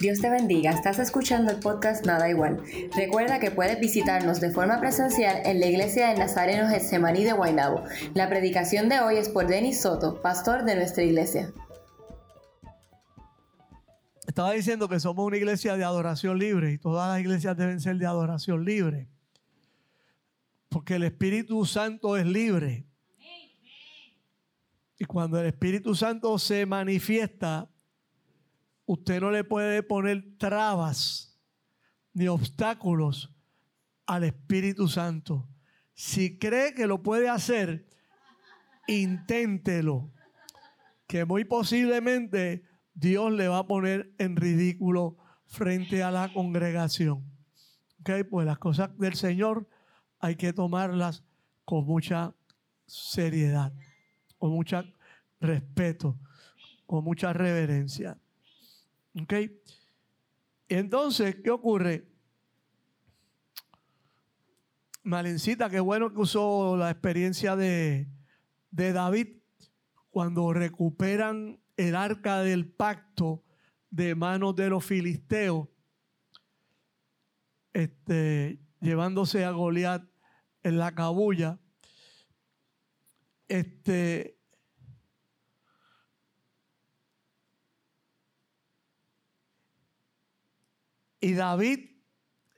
Dios te bendiga, estás escuchando el podcast Nada Igual. Recuerda que puedes visitarnos de forma presencial en la iglesia de Nazareno Getsemaní de Guaynabo. La predicación de hoy es por Denis Soto, pastor de nuestra iglesia. Estaba diciendo que somos una iglesia de adoración libre y todas las iglesias deben ser de adoración libre. Porque el Espíritu Santo es libre. Y cuando el Espíritu Santo se manifiesta, usted no le puede poner trabas ni obstáculos al Espíritu Santo. Si cree que lo puede hacer, inténtelo. Que muy posiblemente Dios le va a poner en ridículo frente a la congregación. Ok, pues las cosas del Señor hay que tomarlas con mucha seriedad, con mucho respeto, con mucha reverencia. ¿Ok? Entonces, ¿qué ocurre? Malencita, qué bueno que usó la experiencia de, David cuando recuperan el arca del pacto de manos de los filisteos, este, llevándose a Goliat en la cabulla. Este, y David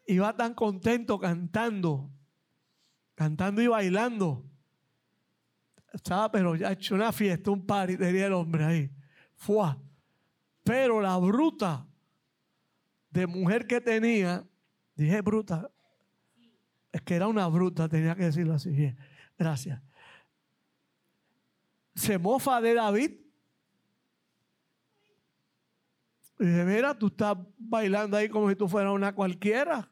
iba tan contento cantando, cantando y bailando. Estaba, pero ya hecho una fiesta, un party, tenía el hombre ahí. Fue. Pero la bruta de mujer que tenía, dije bruta, es que era una bruta, tenía que decirlo así. Gracias. Se mofa de David. Y dice, mira, tú estás bailando ahí como si tú fueras una cualquiera.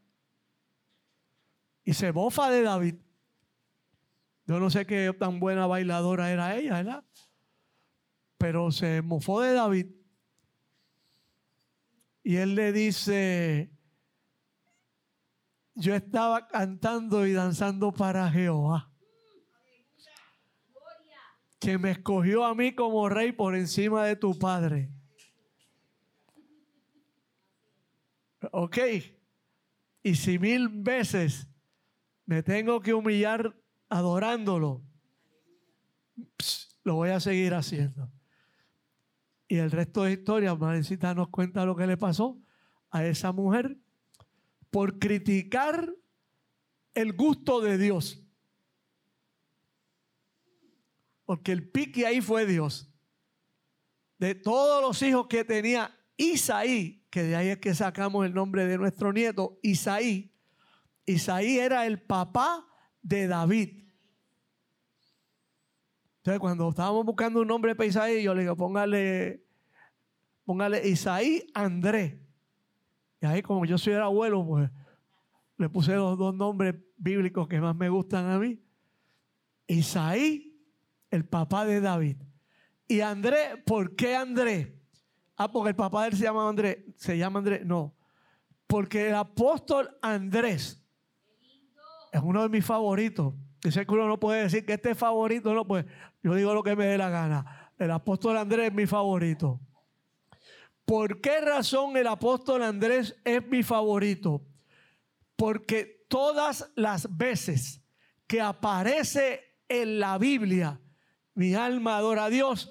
Y se mofa de David. Yo no sé qué tan buena bailadora era ella, ¿verdad? Pero se mofó de David. Y él le dice, yo estaba cantando y danzando para Jehová, que me escogió a mí como rey por encima de tu padre. Ok, y si mil veces me tengo que humillar adorándolo, lo voy a seguir haciendo. Y el resto de historia, Marecita nos cuenta lo que le pasó a esa mujer por criticar el gusto de Dios. Porque el pique ahí fue Dios. De todos los hijos que tenía Isaí, que de ahí es que sacamos el nombre de nuestro nieto, Isaí. Isaí era el papá de David. Entonces, cuando estábamos buscando un nombre para Isaí, yo le digo, póngale, póngale Isaí Andrés. Y ahí, como yo soy el abuelo, pues le puse los dos nombres bíblicos que más me gustan a mí. Isaí, el papá de David. Y Andrés, ¿por qué Andrés? Ah, porque el papá de él se llama Andrés. ¿Se llama Andrés? No. Porque el apóstol Andrés es uno de mis favoritos. Dice que uno no puede decir que este es favorito, no, pues yo digo lo que me dé la gana. El apóstol Andrés es mi favorito. ¿Por qué razón el apóstol Andrés es mi favorito? Porque todas las veces que aparece en la Biblia, mi alma adora a Dios,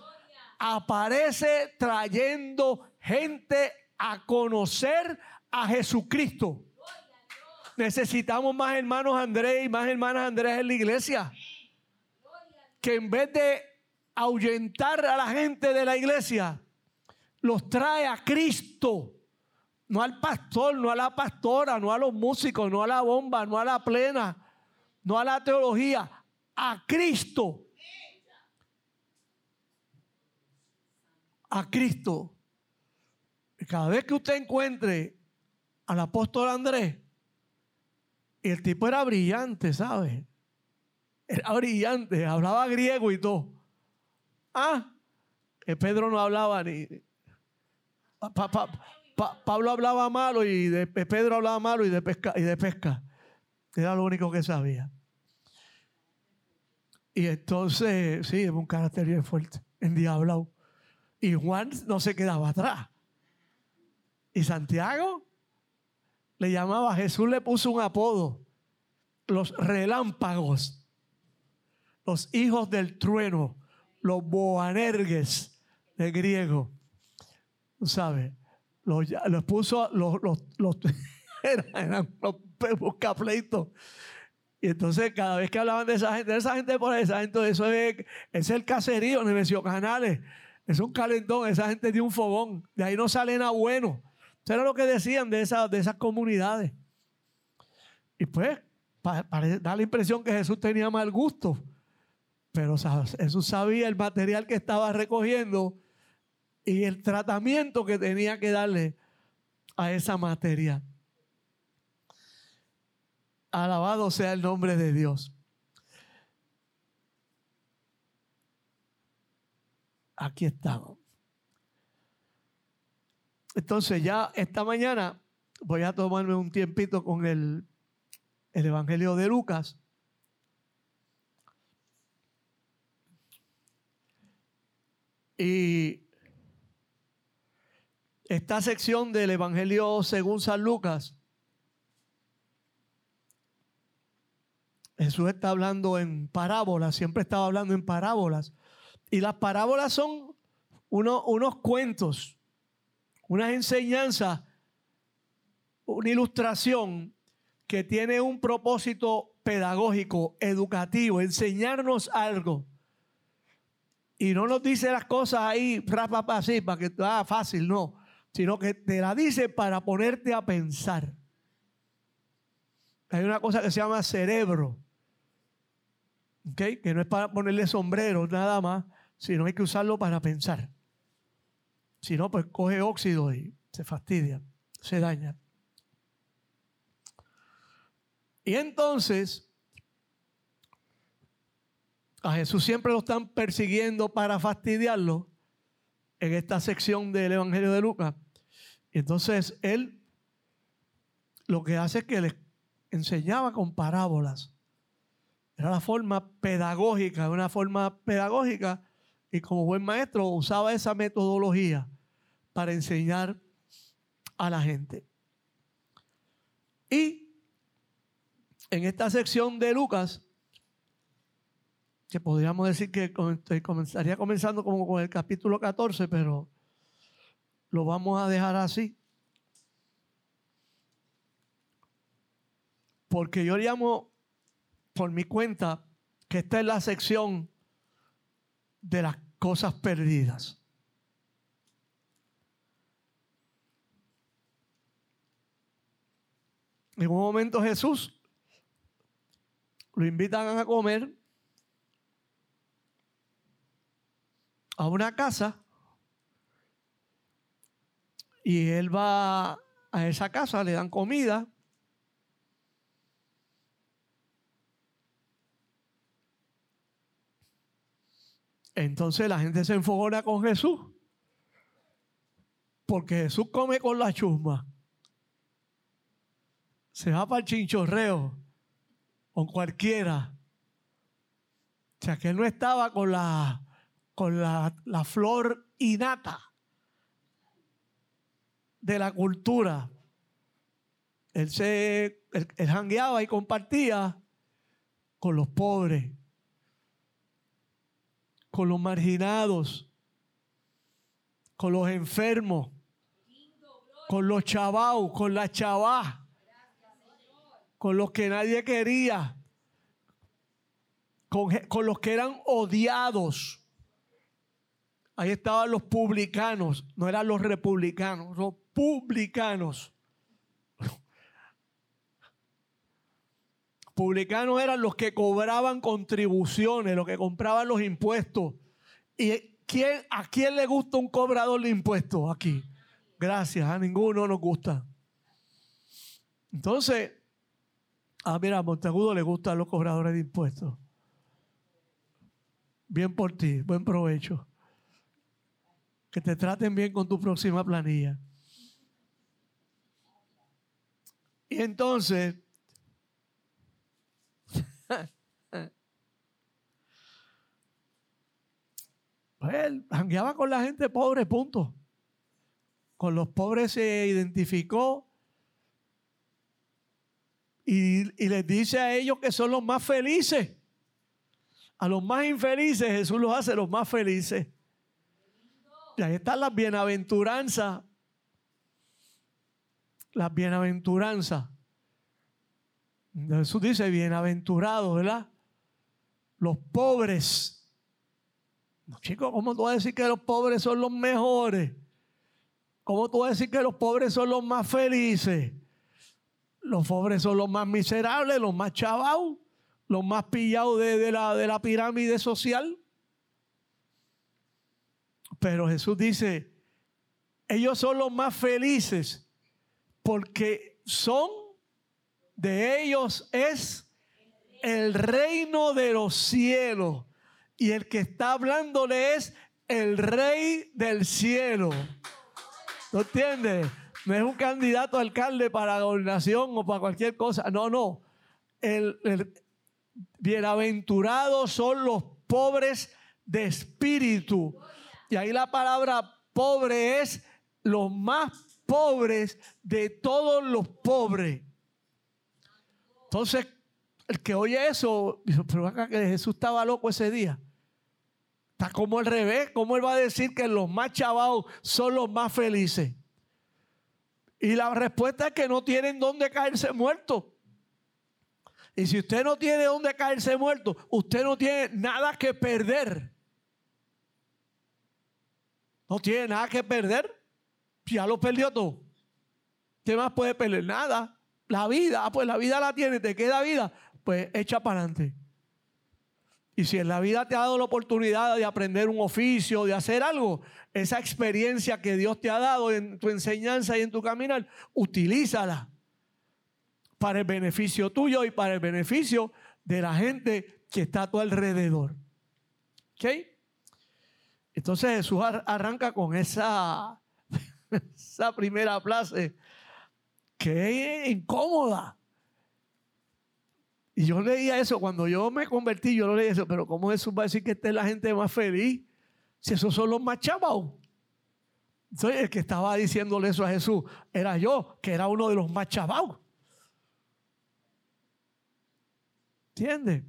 aparece trayendo gente a conocer a Jesucristo. Necesitamos más hermanos Andrés y más hermanas Andrés en la iglesia. Que en vez de ahuyentar a la gente de la iglesia, los trae a Cristo. No al pastor, no a la pastora, no a los músicos, no a la bomba, no a la plena, no a la teología, a Cristo. A Cristo. Y cada vez que usted encuentre al apóstol Andrés, el tipo era brillante, ¿sabe? Era brillante, hablaba griego y todo. Ah, que Pedro no hablaba ni. Pablo hablaba malo y de, Pedro hablaba malo y de pesca y de pesca. Era lo único que sabía. Y entonces, sí, es un carácter bien fuerte, endiablado. Y Juan no se quedaba atrás. Y Santiago le llamaba, Jesús le puso un apodo, los relámpagos, los hijos del trueno, los boanergues de griego. ¿Tú sabes? Los, los puso, los, los, los eran, los buscapleitos. Y entonces cada vez que hablaban de esa gente, de esa gente por esa gente, eso es, es el caserío, Nemesio Canales. Es un calentón, esa gente de un fogón. De ahí no sale nada bueno. Eso era lo que decían de, esas, de esas comunidades. Y pues, da la impresión que Jesús tenía mal gusto. Pero Jesús sabía el material que estaba recogiendo y el tratamiento que tenía que darle a esa materia. Alabado sea el nombre de Dios. Aquí estamos. Entonces ya esta mañana voy a tomarme un tiempito con el, el Evangelio de Lucas. Y esta sección del Evangelio según San Lucas, Jesús está hablando en parábolas, siempre estaba hablando en parábolas. Y las parábolas son unos cuentos, unas enseñanzas, una ilustración que tiene un propósito pedagógico, educativo, enseñarnos algo. Y no nos dice las cosas ahí, así, para que sea fácil, no. Sino que te la dice para ponerte a pensar. Hay una cosa que se llama cerebro. Que no es para ponerle sombrero nada más, sino hay que usarlo para pensar. Si no, pues coge óxido y se fastidia, se daña. Y entonces, a Jesús siempre lo están persiguiendo para fastidiarlo en esta sección del Evangelio de Lucas. Y entonces él lo que hace es que les enseñaba con parábolas. Era la forma pedagógica, una forma pedagógica y como buen maestro usaba esa metodología para enseñar a la gente. Y en esta sección de Lucas, que podríamos decir que comenzaría comenzando como con el capítulo 14, pero lo vamos a dejar así. Porque yo llamo por mi cuenta que esta es la sección de las cosas perdidas. En un momento Jesús lo invitan a comer a una casa y él va a esa casa, le dan comida. Entonces la gente se enfogona con Jesús. Porque Jesús come con la chusma. Se va para el chinchorreo. Con cualquiera. O sea que él no estaba con la, con la, flor innata de la cultura. Él se él jangueaba y compartía con los pobres con los marginados, con los enfermos, con los chavaos, con la chavá, con los que nadie quería, con, con los que eran odiados. Ahí estaban los publicanos, no eran los republicanos, los publicanos. Publicanos eran los que cobraban contribuciones, los que compraban los impuestos. ¿Y quién, a quién le gusta un cobrador de impuestos aquí? Gracias, a ninguno nos gusta. Entonces, ah, mira, a Monteagudo le gustan los cobradores de impuestos. Bien por ti, buen provecho. Que te traten bien con tu próxima planilla. Y entonces, Pues él jangueaba con la gente pobre, punto. con los pobres se identificó y, y les dice a ellos que son los más felices. A los más infelices Jesús los hace los más felices. Y ahí están las bienaventuranzas. Las bienaventuranzas. Jesús dice bienaventurados, ¿verdad? Los pobres. Chicos, ¿cómo tú vas a decir que los pobres son los mejores? ¿Cómo tú vas a decir que los pobres son los más felices? Los pobres son los más miserables, los más chavados, los más pillados de, la, de la pirámide social. Pero Jesús dice, ellos son los más felices porque son, de ellos es el reino de los cielos. Y el que está hablándole es el rey del cielo. ¿No entiendes? No es un candidato a alcalde para gobernación o para cualquier cosa. No, no. El, bienaventurados son los pobres de espíritu. Y ahí la palabra pobre es los más pobres de todos los pobres. Entonces, el que oye eso, dice, pero acá que Jesús estaba loco ese día. Está como al revés. ¿Cómo él va a decir que los más chavados son los más felices? Y la respuesta es que no tienen dónde caerse muertos. Y si usted no tiene dónde caerse muerto, usted no tiene nada que perder. No tiene nada que perder. Ya lo perdió todo. ¿Qué más puede perder? Nada. La vida, ah, pues la vida la tiene, te queda vida, pues echa para adelante. Y si en la vida te ha dado la oportunidad de aprender un oficio, de hacer algo, esa experiencia que Dios te ha dado en tu enseñanza y en tu caminar, utilízala para el beneficio tuyo y para el beneficio de la gente que está a tu alrededor. ¿Ok? Entonces Jesús arranca con esa, esa primera frase que es incómoda. Y yo leía eso, cuando yo me convertí, yo lo leía eso, pero ¿cómo Jesús va a decir que esta es la gente más feliz? Si esos son los más chavados. Entonces el que estaba diciéndole eso a Jesús era yo, que era uno de los más. ¿Entiendes?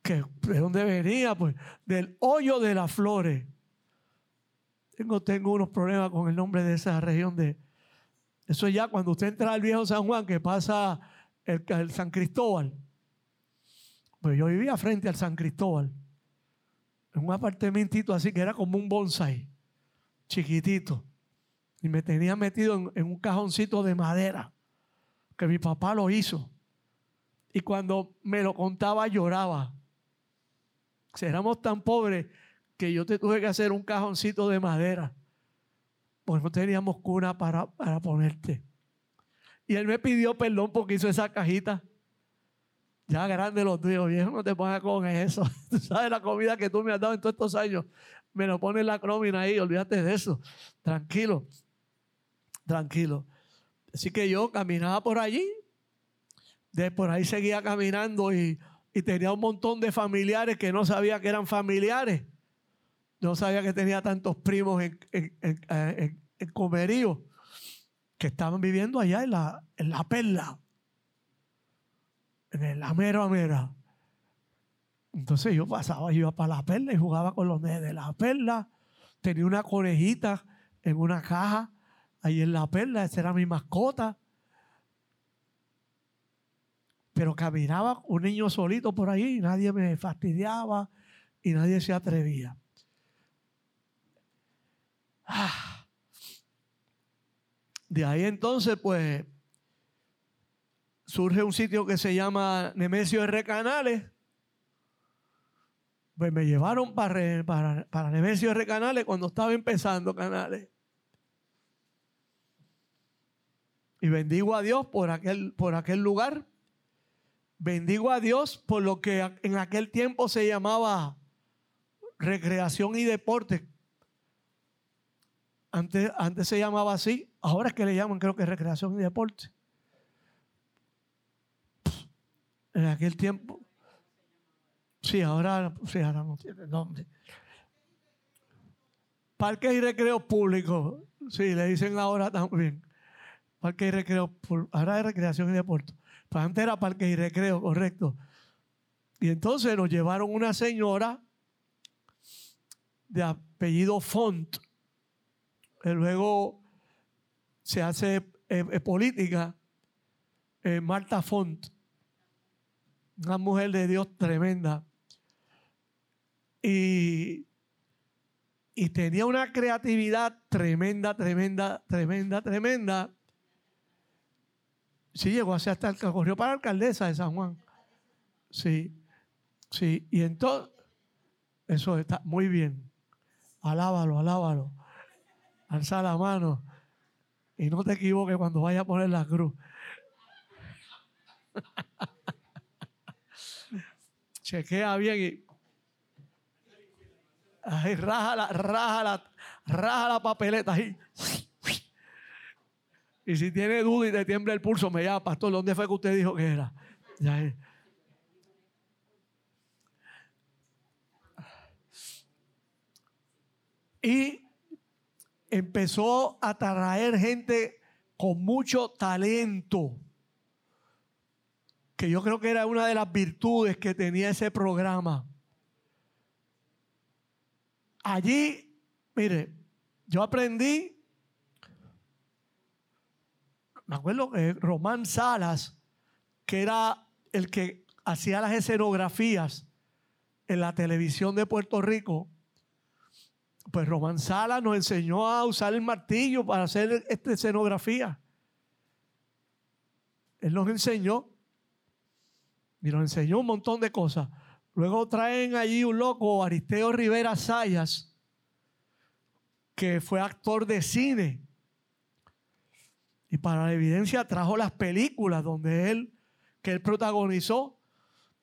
Que, ¿De dónde venía? Pues del hoyo de las flores. Tengo unos problemas con el nombre de esa región de... Eso ya cuando usted entra al viejo San Juan, que pasa el San Cristóbal pues yo vivía frente al San Cristóbal, en un apartamentito así que era como un bonsai, chiquitito. Y me tenía metido en, un cajoncito de madera, que mi papá lo hizo. Y cuando me lo contaba lloraba. Éramos tan pobres que yo te tuve que hacer un cajoncito de madera. Pues no teníamos cuna para, para ponerte. Y él me pidió perdón porque hizo esa cajita. Ya grande los tuyos, viejo, no te pongas con eso. Tú sabes la comida que tú me has dado en todos estos años. Me lo pones la crómina ahí, olvídate de eso. Tranquilo, tranquilo. Así que yo caminaba por allí, de por ahí seguía caminando y, tenía un montón de familiares que no sabía que eran familiares. No sabía que tenía tantos primos en, en, comerío que estaban viviendo allá en la, en la perla en la mera mera. Entonces yo pasaba, iba para la perla y jugaba con los nenes de la perla. Tenía una conejita en una caja ahí en la perla, esa era mi mascota. Pero caminaba un niño solito por ahí y nadie me fastidiaba y nadie se atrevía. Ah. De ahí entonces, pues, surge un sitio que se llama Nemesio R. Canales. Pues me llevaron para, para, para Nemesio R. Canales cuando estaba empezando Canales. Y bendigo a Dios por aquel, por aquel lugar. Bendigo a Dios por lo que en aquel tiempo se llamaba recreación y deporte. Antes, antes se llamaba así, ahora es que le llaman creo que recreación y deporte. En aquel tiempo. Sí, ahora, sí, ahora no tiene nombre. Parques y recreos públicos. Sí, le dicen ahora también. Parques y recreos. Ahora es recreación y deporte. Pues antes era parques y recreos, correcto. Y entonces nos llevaron una señora de apellido Font, que luego se hace eh, eh, política, eh, Marta Font, una mujer de Dios tremenda. Y, y tenía una creatividad tremenda, tremenda, tremenda, tremenda. Sí, llegó a ser hasta el corrió para la alcaldesa de San Juan. Sí, sí. Y entonces, eso está muy bien. Alábalo, alábalo. Alza la mano. Y no te equivoques cuando vaya a poner la cruz. Chequea bien y. Ahí, raja la, raja la, raja la papeleta ahí. Y si tiene duda y te tiembla el pulso, me llama, pastor, ¿dónde fue que usted dijo que era? Y empezó a traer gente con mucho talento, que yo creo que era una de las virtudes que tenía ese programa. Allí, mire, yo aprendí, me acuerdo que Román Salas, que era el que hacía las escenografías en la televisión de Puerto Rico, pues Román Sala nos enseñó a usar el martillo para hacer esta escenografía. Él nos enseñó y nos enseñó un montón de cosas. Luego traen allí un loco, Aristeo Rivera Sayas, que fue actor de cine. Y para la evidencia trajo las películas donde él, que él protagonizó,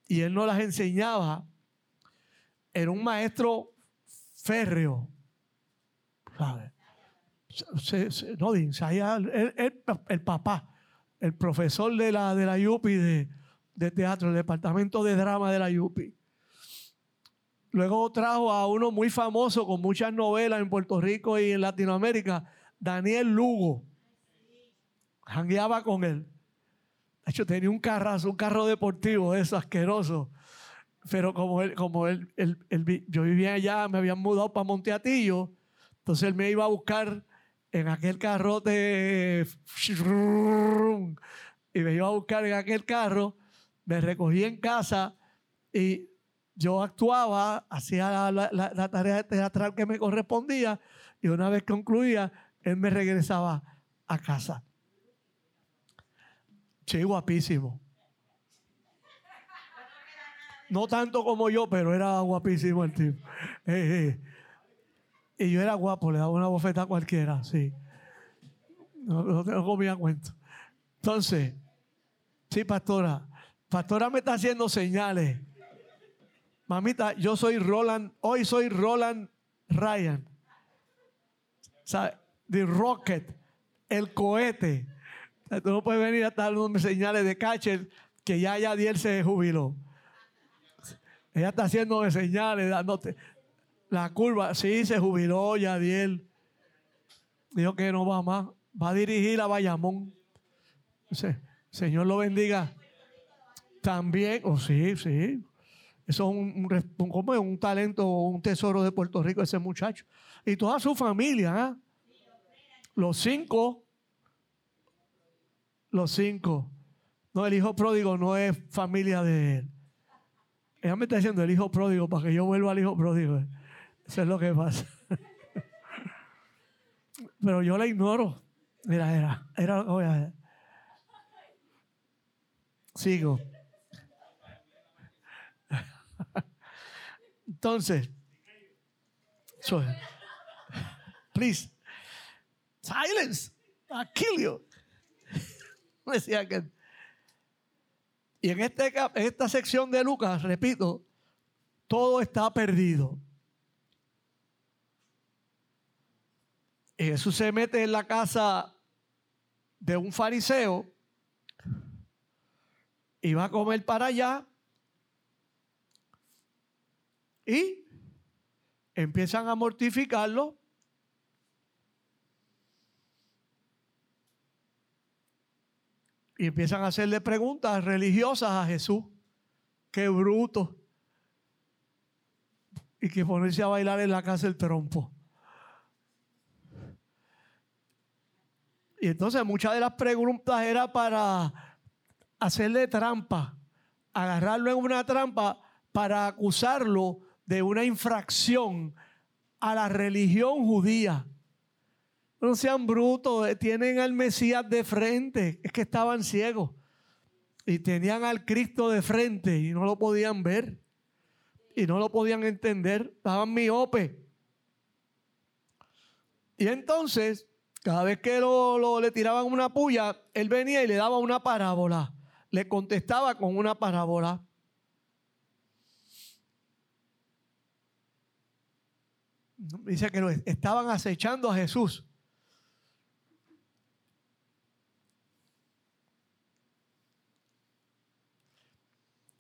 y él nos las enseñaba. Era un maestro férreo, no, el, papá, el profesor de la, de la Yupi de, teatro, el departamento de drama de la Yupi. Luego trajo a uno muy famoso con muchas novelas en Puerto Rico y en Latinoamérica, Daniel Lugo. Jangueaba con él. De hecho, tenía un carrazo, un carro deportivo, eso asqueroso. Pero como él, como él, yo vivía allá, me habían mudado para Monteatillo entonces él me iba a buscar en aquel carrote y me iba a buscar en aquel carro, me recogí en casa y yo actuaba, hacía la, tarea teatral que me correspondía y una vez concluía, él me regresaba a casa. Sí, guapísimo. No tanto como yo, pero era guapísimo el tipo. Eh, eh. Y yo era guapo, le daba una bofeta a cualquiera, sí. No, no, comía cuento. Entonces, sí, pastora. Pastora me está haciendo señales. Mamita, yo soy Roland, hoy soy Roland Ryan. O sea, The Rocket, el cohete. Tú no puedes venir a dándome señales de catcher que ya Yadiel se jubiló. Ella está haciendo señales, dándote. La curva, sí, se jubiló Yadiel. Dijo que no va más. Va a dirigir a Bayamón. Señor lo bendiga. También, oh sí, sí. Eso es un, como un talento, un tesoro de Puerto Rico ese muchacho. Y toda su familia, ¿eh? Los cinco. Los cinco. No, el hijo pródigo no es familia de él. Ella me está diciendo el hijo pródigo para que yo vuelva al hijo pródigo. Eso es lo que pasa. Pero yo la ignoro. Mira, era, era, oye, sigo. Entonces, so, please, silence, I kill you. Decía que. Y en, este, en esta sección de Lucas, repito, todo está perdido. Jesús se mete en la casa de un fariseo y va a comer para allá y empiezan a mortificarlo. Y empiezan a hacerle preguntas religiosas a Jesús. Qué bruto. Y que ponerse a bailar en la casa el trompo. Y entonces muchas de las preguntas era para hacerle trampa, agarrarlo en una trampa para acusarlo de una infracción a la religión judía. No sean brutos, eh, tienen al Mesías de frente, es que estaban ciegos y tenían al Cristo de frente y no lo podían ver y no lo podían entender, estaban miope. Y entonces, cada vez que lo, le tiraban una puya, él venía y le daba una parábola, le contestaba con una parábola. Dice que lo estaban acechando a Jesús.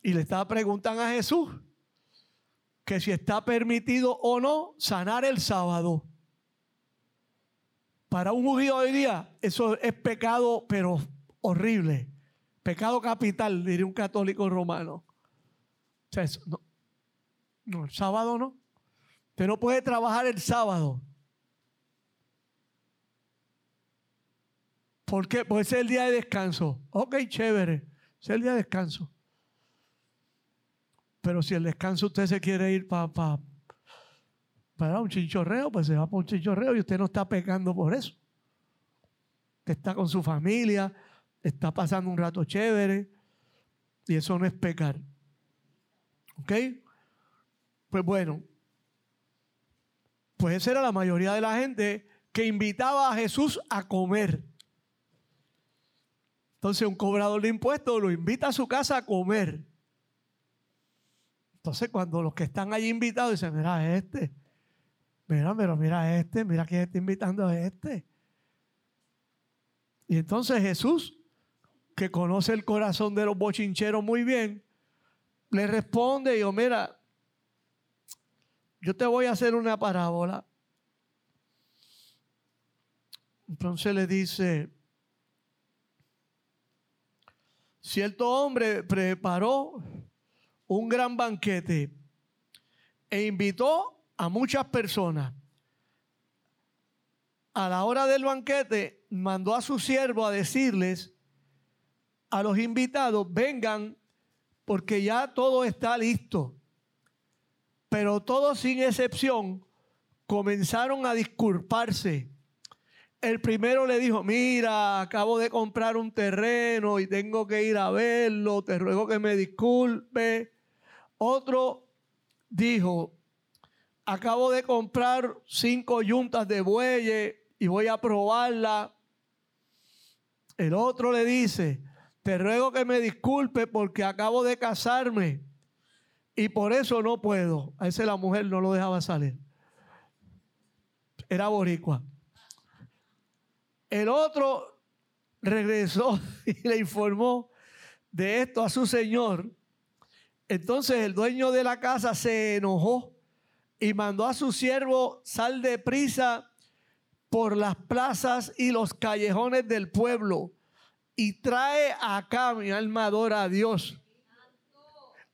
Y le estaba preguntando a Jesús que si está permitido o no sanar el sábado. Para un judío hoy día eso es pecado, pero horrible. Pecado capital, diría un católico romano. O sea, no, no, el sábado no. Usted no puede trabajar el sábado. ¿Por qué? Pues es el día de descanso. Ok, chévere. Es el día de descanso. Pero si el descanso usted se quiere ir para para un chinchorreo, pues se va para un chinchorreo y usted no está pecando por eso. Usted está con su familia, está pasando un rato chévere y eso no es pecar. ¿Ok? Pues bueno, pues esa era la mayoría de la gente que invitaba a Jesús a comer. Entonces un cobrador de impuestos lo invita a su casa a comer. Entonces cuando los que están allí invitados dicen, mira este, mira, pero mira este, mira quién está invitando a este. Y entonces Jesús, que conoce el corazón de los bochincheros muy bien, le responde y dijo, mira, yo te voy a hacer una parábola. Entonces le dice, cierto hombre preparó un gran banquete e invitó a muchas personas. A la hora del banquete mandó a su siervo a decirles a los invitados, vengan porque ya todo está listo. Pero todos sin excepción comenzaron a disculparse. El primero le dijo, mira, acabo de comprar un terreno y tengo que ir a verlo, te ruego que me disculpe. Otro dijo, acabo de comprar cinco yuntas de bueyes y voy a probarla. El otro le dice, te ruego que me disculpe porque acabo de casarme y por eso no puedo. A ese la mujer no lo dejaba salir. Era boricua. El otro regresó y le informó de esto a su señor. Entonces el dueño de la casa se enojó y mandó a su siervo sal de prisa por las plazas y los callejones del pueblo y trae acá mi alma adora a Dios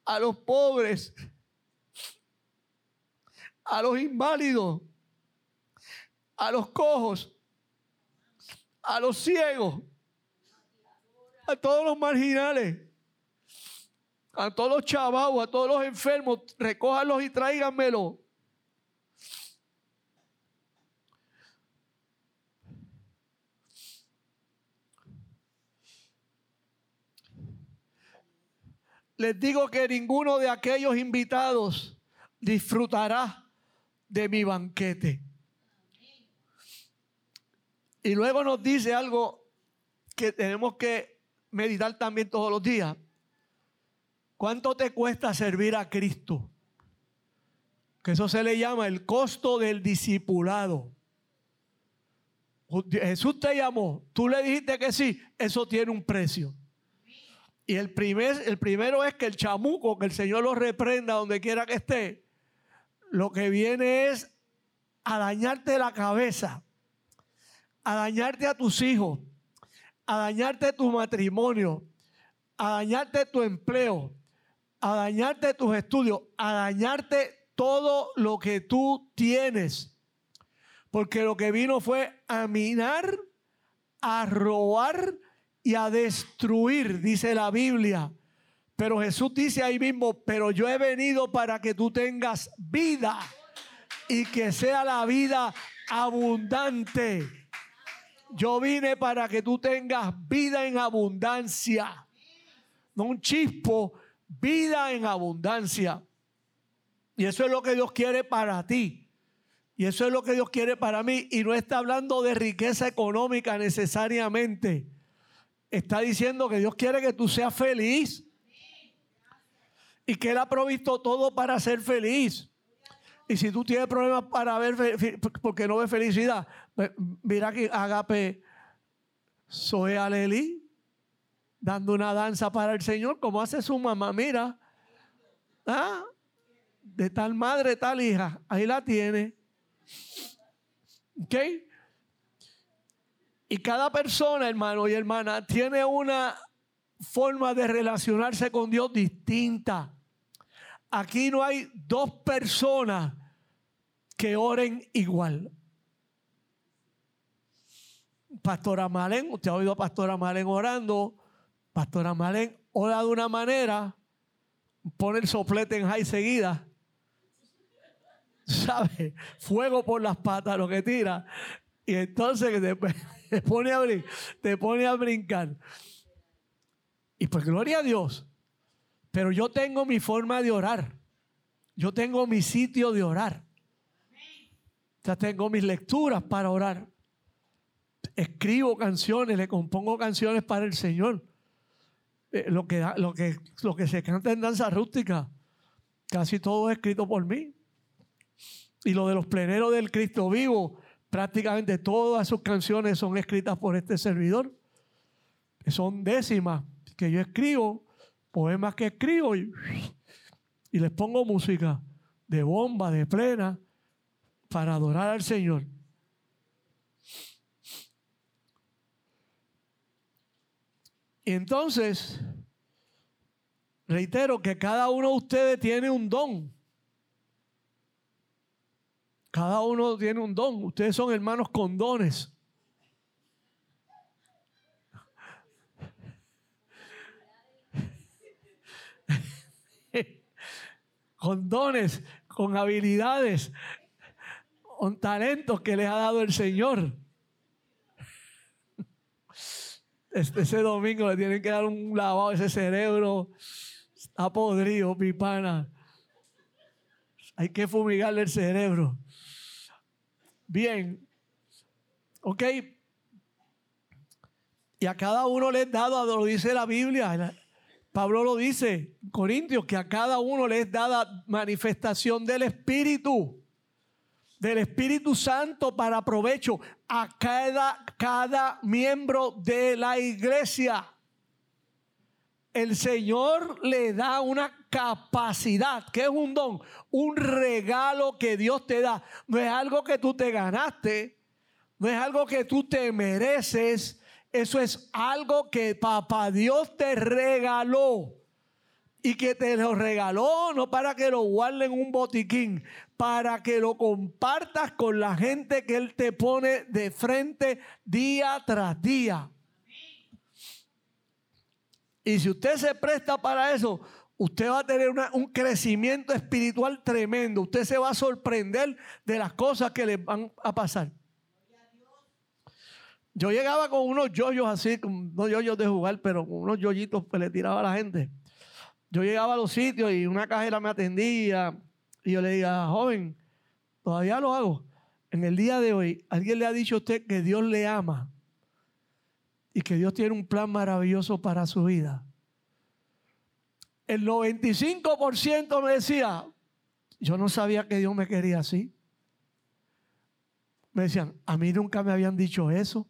a los pobres, a los inválidos, a los cojos, a los ciegos, a todos los marginales, a todos los chavados, a todos los enfermos, recójanlos y tráiganmelo. Les digo que ninguno de aquellos invitados disfrutará de mi banquete. Y luego nos dice algo que tenemos que meditar también todos los días. ¿Cuánto te cuesta servir a Cristo? Que eso se le llama el costo del discipulado. Jesús te llamó, tú le dijiste que sí, eso tiene un precio. Y el, primer, el primero es que el chamuco, que el Señor lo reprenda donde quiera que esté, lo que viene es a dañarte la cabeza, a dañarte a tus hijos, a dañarte tu matrimonio, a dañarte tu empleo, a dañarte tus estudios, a dañarte todo lo que tú tienes. Porque lo que vino fue a minar, a robar y a destruir, dice la Biblia. Pero Jesús dice ahí mismo, pero yo he venido para que tú tengas vida y que sea la vida abundante. Yo vine para que tú tengas vida en abundancia. No un chispo, vida en abundancia. Y eso es lo que Dios quiere para ti. Y eso es lo que Dios quiere para mí. Y no está hablando de riqueza económica necesariamente. Está diciendo que Dios quiere que tú seas feliz. Y que Él ha provisto todo para ser feliz. Y si tú tienes problemas para ver, porque no ves felicidad, mira que Agape Soy Aleli dando una danza para el Señor, como hace su mamá. Mira, ¿ah? de tal madre, tal hija, ahí la tiene. ¿Ok? Y cada persona, hermano y hermana, tiene una forma de relacionarse con Dios distinta. Aquí no hay dos personas que oren igual. Pastora Malen, usted ha oído a Pastora Malen orando. Pastora Malen ora de una manera, pone el soplete en high seguida. ¿Sabe? Fuego por las patas lo que tira. Y entonces te, pone, a te pone a brincar. Y pues gloria a Dios. Pero yo tengo mi forma de orar. Yo tengo mi sitio de orar. Ya tengo mis lecturas para orar. Escribo canciones, le compongo canciones para el Señor. Eh, lo, que, lo, que, lo que se canta en danza rústica, casi todo es escrito por mí. Y lo de los pleneros del Cristo vivo, prácticamente todas sus canciones son escritas por este servidor. Son décimas que yo escribo, poemas que escribo y, y les pongo música de bomba, de plena para adorar al Señor. Y entonces, reitero que cada uno de ustedes tiene un don. Cada uno tiene un don. Ustedes son hermanos con dones. con dones, con habilidades, con talentos que les ha dado el Señor. Este, ese domingo le tienen que dar un lavado a ese cerebro. Está podrido, pipana. Hay que fumigarle el cerebro. Bien. Ok. Y a cada uno le es dado, lo dice la Biblia. Pablo lo dice, Corintios, que a cada uno le es dada manifestación del Espíritu del Espíritu Santo para provecho a cada, cada miembro de la iglesia. El Señor le da una capacidad, que es un don, un regalo que Dios te da. No es algo que tú te ganaste, no es algo que tú te mereces, eso es algo que papá Dios te regaló y que te lo regaló no para que lo guarden en un botiquín, para que lo compartas con la gente que Él te pone de frente día tras día. Y si usted se presta para eso, usted va a tener un crecimiento espiritual tremendo. Usted se va a sorprender de las cosas que le van a pasar. Yo llegaba con unos yoyos así, no yoyos de jugar, pero con unos yoyitos que le tiraba a la gente. Yo llegaba a los sitios y una cajera me atendía y yo le diga, joven, todavía lo hago. En el día de hoy, alguien le ha dicho a usted que Dios le ama y que Dios tiene un plan maravilloso para su vida. El 95% me decía, yo no sabía que Dios me quería así. Me decían, a mí nunca me habían dicho eso.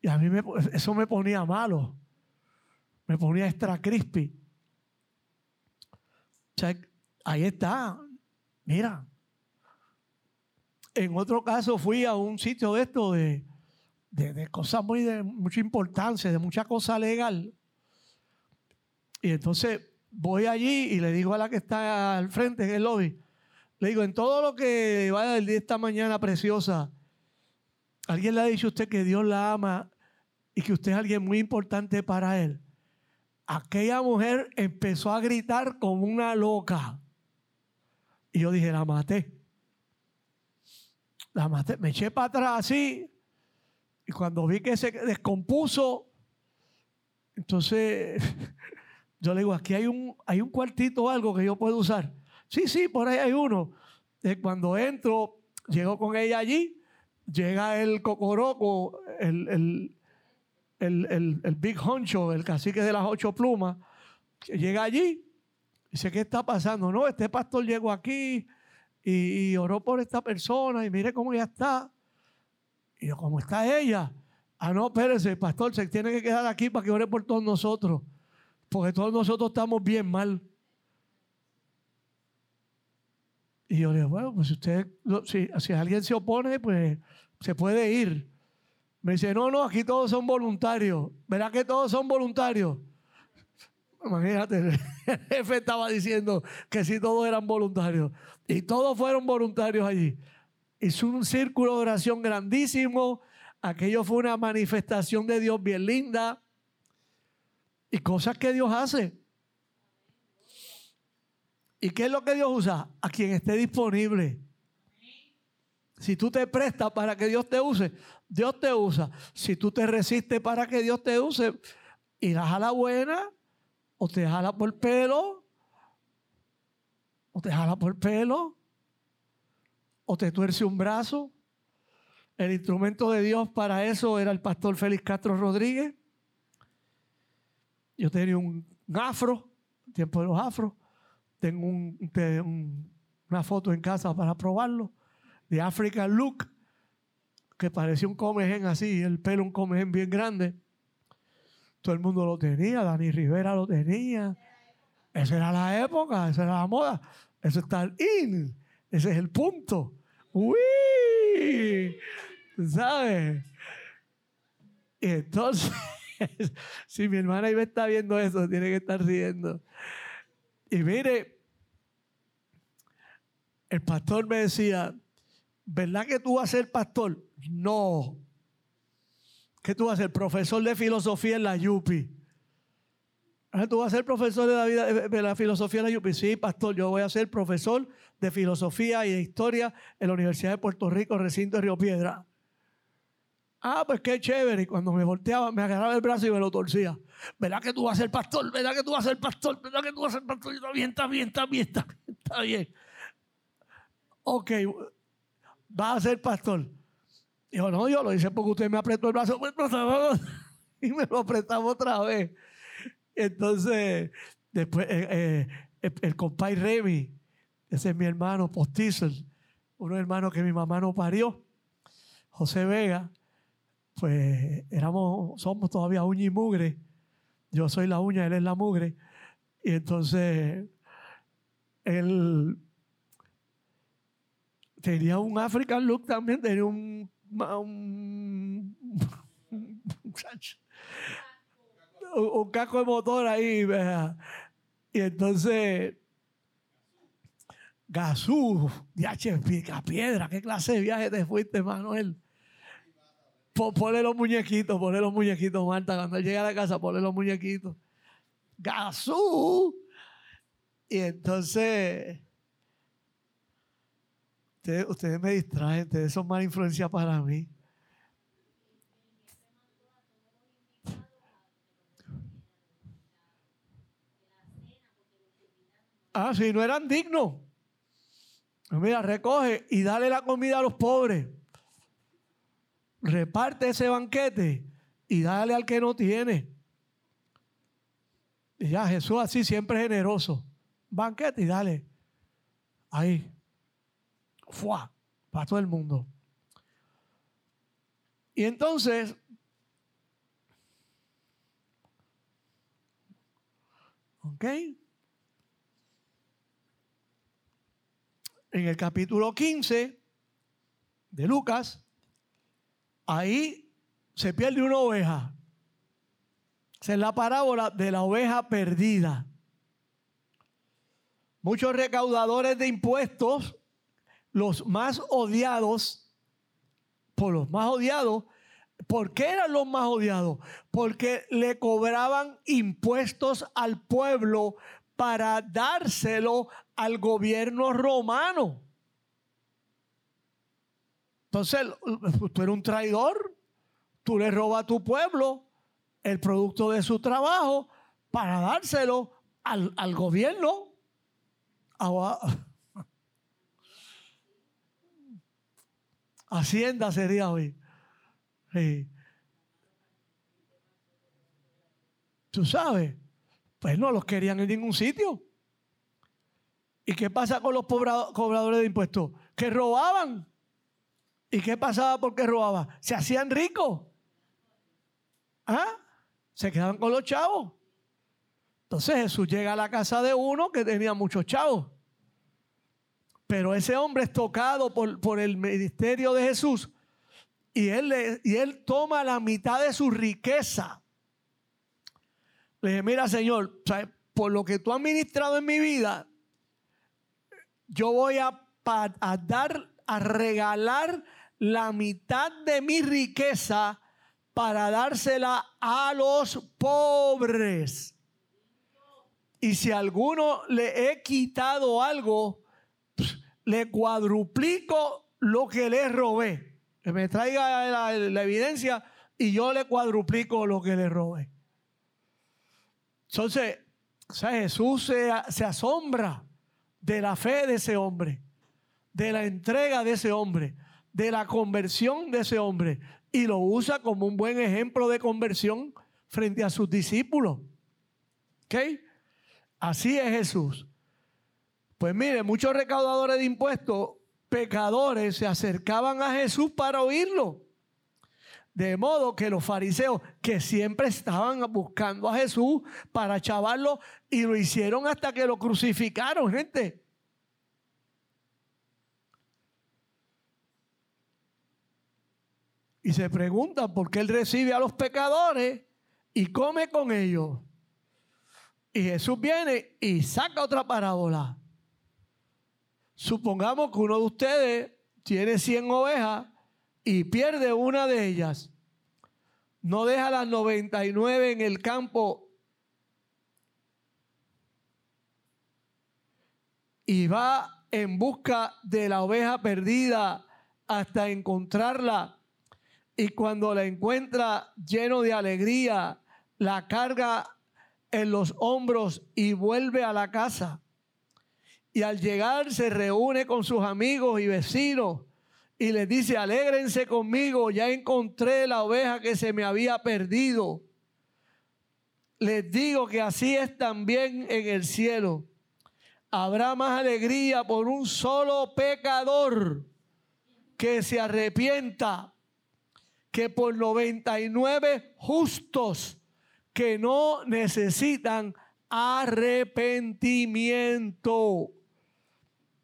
Y a mí eso me ponía malo. Me ponía extra crispy ahí está. Mira. En otro caso fui a un sitio de esto de, de, de cosas muy de mucha importancia, de mucha cosa legal. Y entonces voy allí y le digo a la que está al frente en el lobby, le digo, en todo lo que va del día esta mañana preciosa, alguien le ha dicho a usted que Dios la ama y que usted es alguien muy importante para él. Aquella mujer empezó a gritar como una loca. Y yo dije, la maté. La maté. Me eché para atrás así. Y cuando vi que se descompuso, entonces yo le digo, aquí hay un, hay un cuartito o algo que yo puedo usar. Sí, sí, por ahí hay uno. cuando entro, llego con ella allí, llega el cocoroco, el, el, big honcho, el cacique de las ocho plumas, llega allí, dice, ¿qué está pasando? No, este pastor llegó aquí y, oró por esta persona y mire cómo ya está. Y yo, ¿cómo está ella? Ah, no, espérese, pastor, se tiene que quedar aquí para que ore por todos nosotros, porque todos nosotros estamos bien mal. Y yo le digo, bueno, pues usted, si, si alguien se opone, pues se puede ir. Me dice, no, no, aquí todos son voluntarios. ¿Verdad que todos son voluntarios? Imagínate, el jefe estaba diciendo que si todos eran voluntarios. Y todos fueron voluntarios allí. Hizo un círculo de oración grandísimo. Aquello fue una manifestación de Dios bien linda. Y cosas que Dios hace. ¿Y qué es lo que Dios usa? A quien esté disponible. Si tú te prestas para que Dios te use, Dios te usa. Si tú te resistes para que Dios te use, irás a la buena o te jala por pelo o te jala por pelo o te tuerce un brazo. El instrumento de Dios para eso era el pastor Félix Castro Rodríguez. Yo tenía un afro, tiempo de los afros. Tengo una foto en casa para probarlo, de African Look, que parecía un comején así, el pelo un comején bien grande. Todo el mundo lo tenía, Dani Rivera lo tenía. Esa era la época, esa era la moda. Eso está in, ese es el punto. ¡Uy! ¿Sabes? Y entonces, si mi hermana Ibe está viendo eso, tiene que estar riendo. Y mire, el pastor me decía, ¿verdad que tú vas a ser pastor? No. ¿Qué tú vas a ser? Profesor de filosofía en la Yupi. Ah, ¿Tú vas a ser profesor de la, vida, de la filosofía en la Yupi? Sí, pastor, yo voy a ser profesor de filosofía y de historia en la Universidad de Puerto Rico, recinto de Río Piedra. Ah, pues qué chévere. Y cuando me volteaba, me agarraba el brazo y me lo torcía. ¿Verdad que tú vas a ser pastor? ¿Verdad que tú vas a ser pastor? ¿Verdad que tú vas a ser pastor? está bien, está bien, está bien, está bien. Está bien. Ok, vas a ser pastor. Dijo, no, yo lo hice porque usted me apretó el brazo. Pues, y me lo apretaba otra vez. Entonces, después, eh, eh, el, compadre Remy, ese es mi hermano postizo, uno hermano que mi mamá no parió, José Vega, pues éramos, somos todavía uña y mugre. Yo soy la uña, él es la mugre. Y entonces él tenía un African look también, tenía un, un, un, casco de motor ahí. Y entonces, Gazú, pica piedra, ¿qué clase de viaje te fuiste, Manuel? Ponle los muñequitos, ponle los muñequitos, Marta. Cuando él a la casa, ponle los muñequitos. Gazú. Y entonces, ustedes, me distraen, ustedes son mala influencia para mí. Ah, si no eran dignos. Mira, recoge y dale la comida a los pobres reparte ese banquete y dale al que no tiene. Y ya Jesús así siempre generoso. Banquete y dale. Ahí. Fua, para todo el mundo. Y entonces, ¿ok? En el capítulo 15 de Lucas, Ahí se pierde una oveja. Esa es la parábola de la oveja perdida. Muchos recaudadores de impuestos, los más odiados, por los más odiados, ¿por qué eran los más odiados? Porque le cobraban impuestos al pueblo para dárselo al gobierno romano. Entonces, tú eres un traidor, tú le robas a tu pueblo el producto de su trabajo para dárselo al, gobierno. Hacienda sería hoy. Tú sabes, pues no los querían en ningún sitio. ¿Y qué pasa con los cobradores de impuestos? Que robaban. ¿Y qué pasaba porque robaban? Se hacían ricos. ¿Ah? Se quedaban con los chavos. Entonces Jesús llega a la casa de uno que tenía muchos chavos. Pero ese hombre es tocado por, por el ministerio de Jesús y él, y él toma la mitad de su riqueza. Le dije, mira Señor, por lo que tú has ministrado en mi vida, yo voy a, dar, a regalar la mitad de mi riqueza para dársela a los pobres. Y si a alguno le he quitado algo, le cuadruplico lo que le robé. Que me traiga la, evidencia y yo le cuadruplico lo que le robé. Entonces, Jesús se asombra de la fe de ese hombre, de la entrega de ese hombre, de la conversión de ese hombre y lo usa como un buen ejemplo de conversión frente a sus discípulos. ¿Ok? Así es Jesús. Pues mire, muchos recaudadores de impuestos, pecadores, se acercaban a Jesús para oírlo. De modo que los fariseos, que siempre estaban buscando a Jesús para chavarlo, y lo hicieron hasta que lo crucificaron, gente. Y se preguntan por qué él recibe a los pecadores y come con ellos. Y Jesús viene y saca otra parábola. Supongamos que uno de ustedes tiene 100 ovejas y pierde una de ellas. No deja las 99 en el campo y va en busca de la oveja perdida hasta encontrarla. Y cuando la encuentra lleno de alegría, la carga en los hombros y vuelve a la casa. Y al llegar se reúne con sus amigos y vecinos y les dice, alégrense conmigo, ya encontré la oveja que se me había perdido. Les digo que así es también en el cielo. Habrá más alegría por un solo pecador que se arrepienta que por 99 justos que no necesitan arrepentimiento.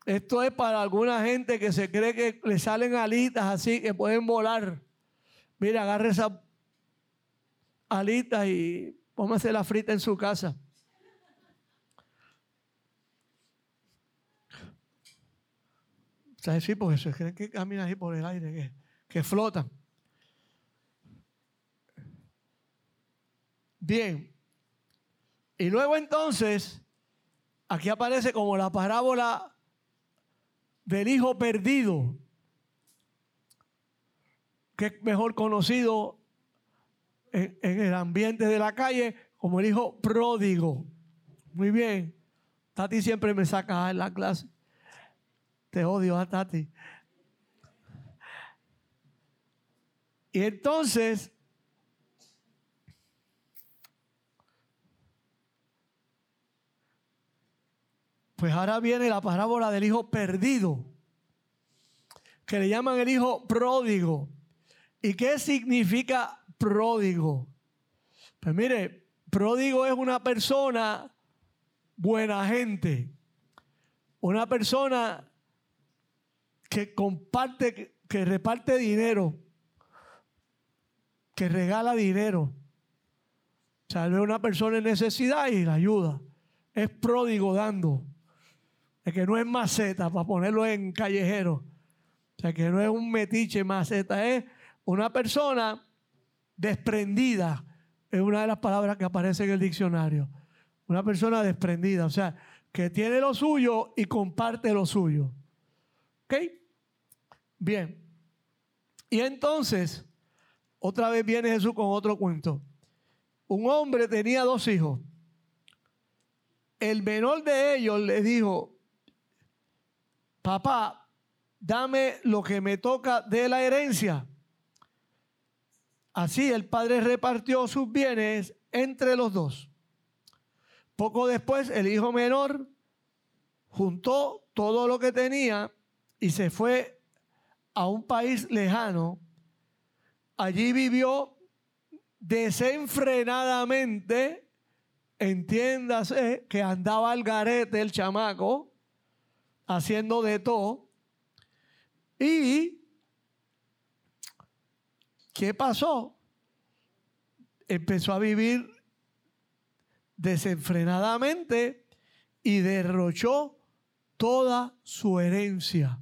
Esto es para alguna gente que se cree que le salen alitas así, que pueden volar. Mira, agarre esa alitas y póngase la frita en su casa. ¿Sabes? Sí, porque se creen que caminan ahí por el aire, que, que flotan. Bien. Y luego entonces, aquí aparece como la parábola del hijo perdido, que es mejor conocido en, el ambiente de la calle como el hijo pródigo. Muy bien. Tati siempre me saca en la clase. Te odio a ¿eh, Tati. Y entonces, Pues ahora viene la parábola del hijo perdido, que le llaman el hijo pródigo. ¿Y qué significa pródigo? Pues mire, pródigo es una persona buena gente, una persona que comparte, que reparte dinero, que regala dinero. O sea, ve a una persona en necesidad y la ayuda. Es pródigo dando. Es que no es maceta para ponerlo en callejero. O sea, que no es un metiche maceta, es una persona desprendida. Es una de las palabras que aparece en el diccionario. Una persona desprendida, o sea, que tiene lo suyo y comparte lo suyo. ¿Ok? Bien. Y entonces, otra vez viene Jesús con otro cuento. Un hombre tenía dos hijos. El menor de ellos le dijo, papá, dame lo que me toca de la herencia. Así el padre repartió sus bienes entre los dos. Poco después el hijo menor juntó todo lo que tenía y se fue a un país lejano. Allí vivió desenfrenadamente, entiéndase que andaba al garete el chamaco, haciendo de todo. Y, ¿qué pasó? Empezó a vivir desenfrenadamente y derrochó toda su herencia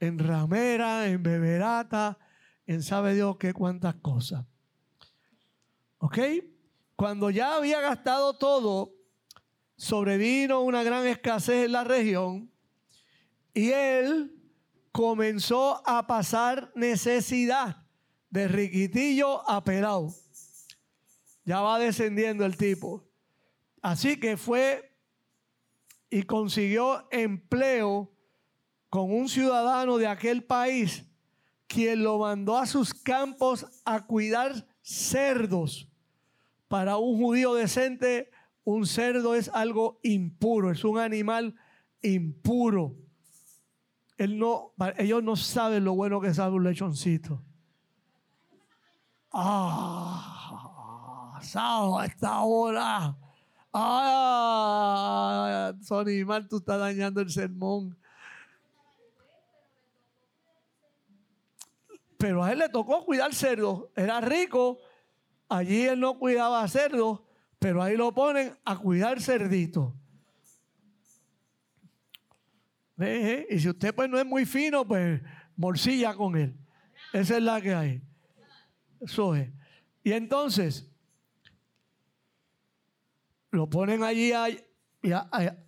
en ramera, en beberata, en sabe Dios qué cuántas cosas. ¿Ok? Cuando ya había gastado todo, sobrevino una gran escasez en la región y él comenzó a pasar necesidad de riquitillo a pelado. Ya va descendiendo el tipo. Así que fue y consiguió empleo con un ciudadano de aquel país, quien lo mandó a sus campos a cuidar cerdos. Para un judío decente, un cerdo es algo impuro, es un animal impuro. Él no, ellos no saben lo bueno que sabe un lechoncito. Ah a esta hora. Ah, Sonny Mal, tú estás dañando el sermón. Pero a él le tocó cuidar cerdos. Era rico. Allí él no cuidaba cerdos, pero ahí lo ponen a cuidar cerditos. Y si usted pues no es muy fino, pues morcilla con él. Esa es la que hay. Eso es. Y entonces, lo ponen allí pues,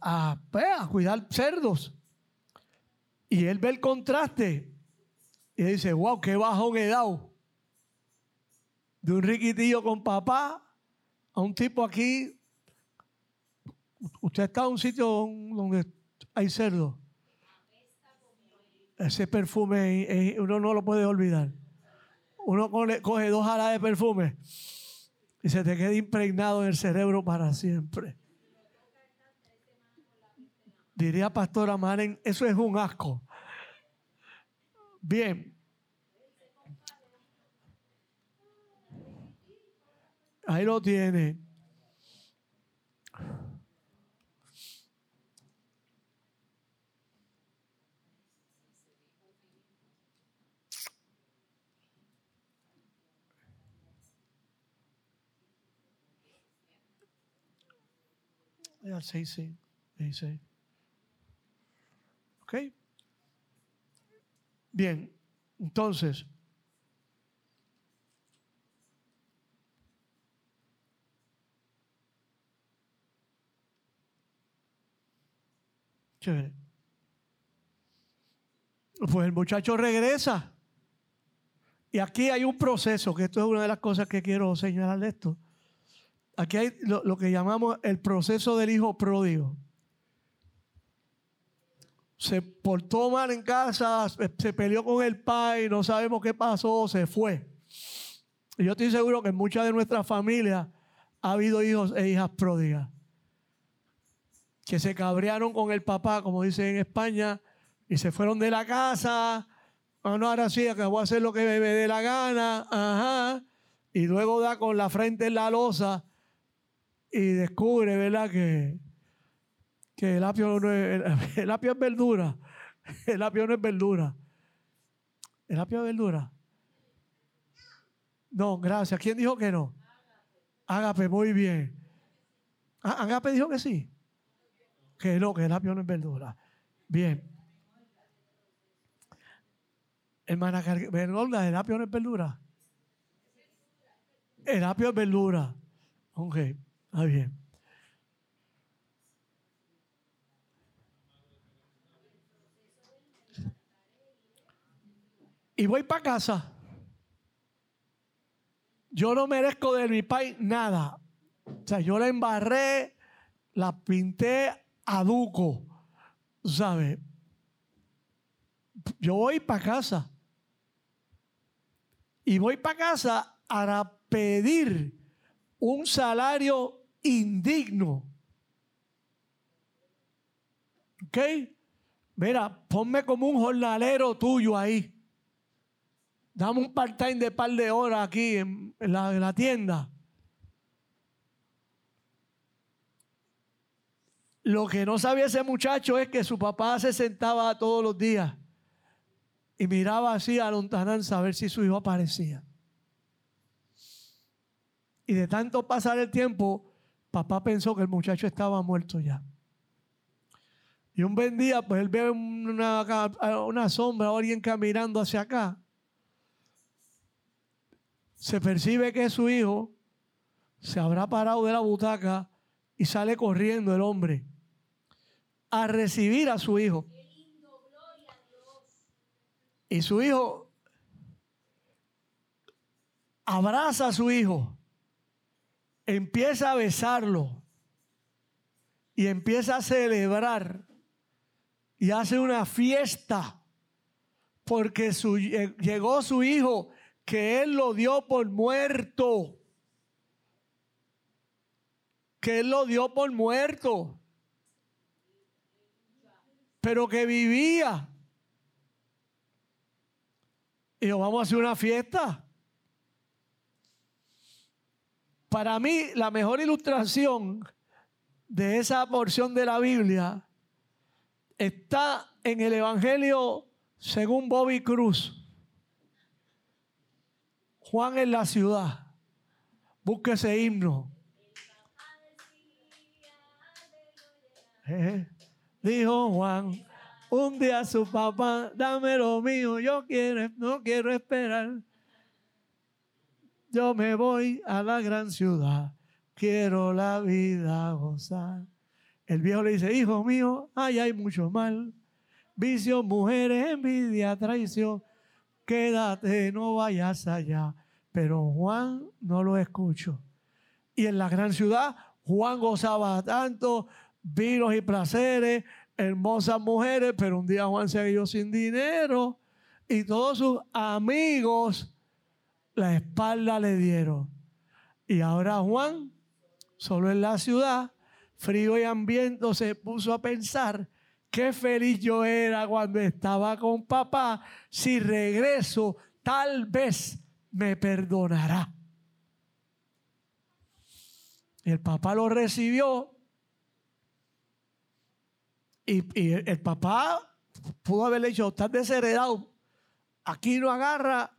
a, cuidar cerdos. Y él ve el contraste y dice, wow, qué bajón he dado. De un riquitillo con papá a un tipo aquí. Usted está en un sitio donde hay cerdos. Ese perfume uno no lo puede olvidar. Uno coge dos alas de perfume y se te queda impregnado en el cerebro para siempre. Diría Pastora Maren, eso es un asco. Bien. Ahí lo tiene. al 6, sí. ¿Ok? Bien, entonces. Chévere. Pues el muchacho regresa. Y aquí hay un proceso, que esto es una de las cosas que quiero señalar de esto. Aquí hay lo, que llamamos el proceso del hijo pródigo. Se portó mal en casa, se peleó con el padre, no sabemos qué pasó, se fue. Y yo estoy seguro que en muchas de nuestras familias ha habido hijos e hijas pródigas que se cabrearon con el papá, como dicen en España, y se fueron de la casa. Ah, ahora sí, que voy a hacer lo que me dé la gana. Ajá. Y luego da con la frente en la losa y descubre, ¿verdad? Que, que el, apio no es, el, apio es verdura. El apio no es verdura. El apio es verdura. No, gracias. ¿Quién dijo que no? Ágape, muy bien. Ah, Ágape dijo que sí. Que no, que el apio no es verdura. Bien. Hermana Bergolda, ¿el apio no es verdura? El apio es verdura. Ok, está bien. Y voy para casa. Yo no merezco de mi país nada. O sea, yo la embarré, la pinté a duco. ¿Sabes? Yo voy para casa. Y voy para casa a pedir un salario indigno. ¿Ok? Mira, ponme como un jornalero tuyo ahí. Dame un part-time de par de horas aquí en, la, en la tienda. Lo que no sabía ese muchacho es que su papá se sentaba todos los días y miraba así a lontananza a ver si su hijo aparecía. Y de tanto pasar el tiempo, papá pensó que el muchacho estaba muerto ya. Y un buen día, pues él ve una, sombra o alguien caminando hacia acá. Se percibe que es su hijo, se habrá parado de la butaca y sale corriendo el hombre a recibir a su hijo. Y su hijo abraza a su hijo empieza a besarlo y empieza a celebrar y hace una fiesta porque llegó su hijo que él lo dio por muerto. Que él lo dio por muerto. Pero que vivía. Y yo, vamos a hacer una fiesta. Para mí, la mejor ilustración de esa porción de la Biblia está en el Evangelio según Bobby Cruz. Juan en la ciudad. Busque ese himno. Dijo Juan, un día su papá, dame lo mío, yo quiero, no quiero esperar yo me voy a la gran ciudad, quiero la vida gozar. El viejo le dice, hijo mío, ahí hay mucho mal, vicio, mujeres, envidia, traición, quédate, no vayas allá. Pero Juan no lo escucho. Y en la gran ciudad, Juan gozaba tanto, vinos y placeres, hermosas mujeres, pero un día Juan se quedó sin dinero y todos sus amigos la espalda le dieron. Y ahora Juan, solo en la ciudad, frío y hambriento, se puso a pensar qué feliz yo era cuando estaba con papá. Si regreso, tal vez me perdonará. El papá lo recibió y, el, papá pudo haberle dicho, estás desheredado, aquí no agarra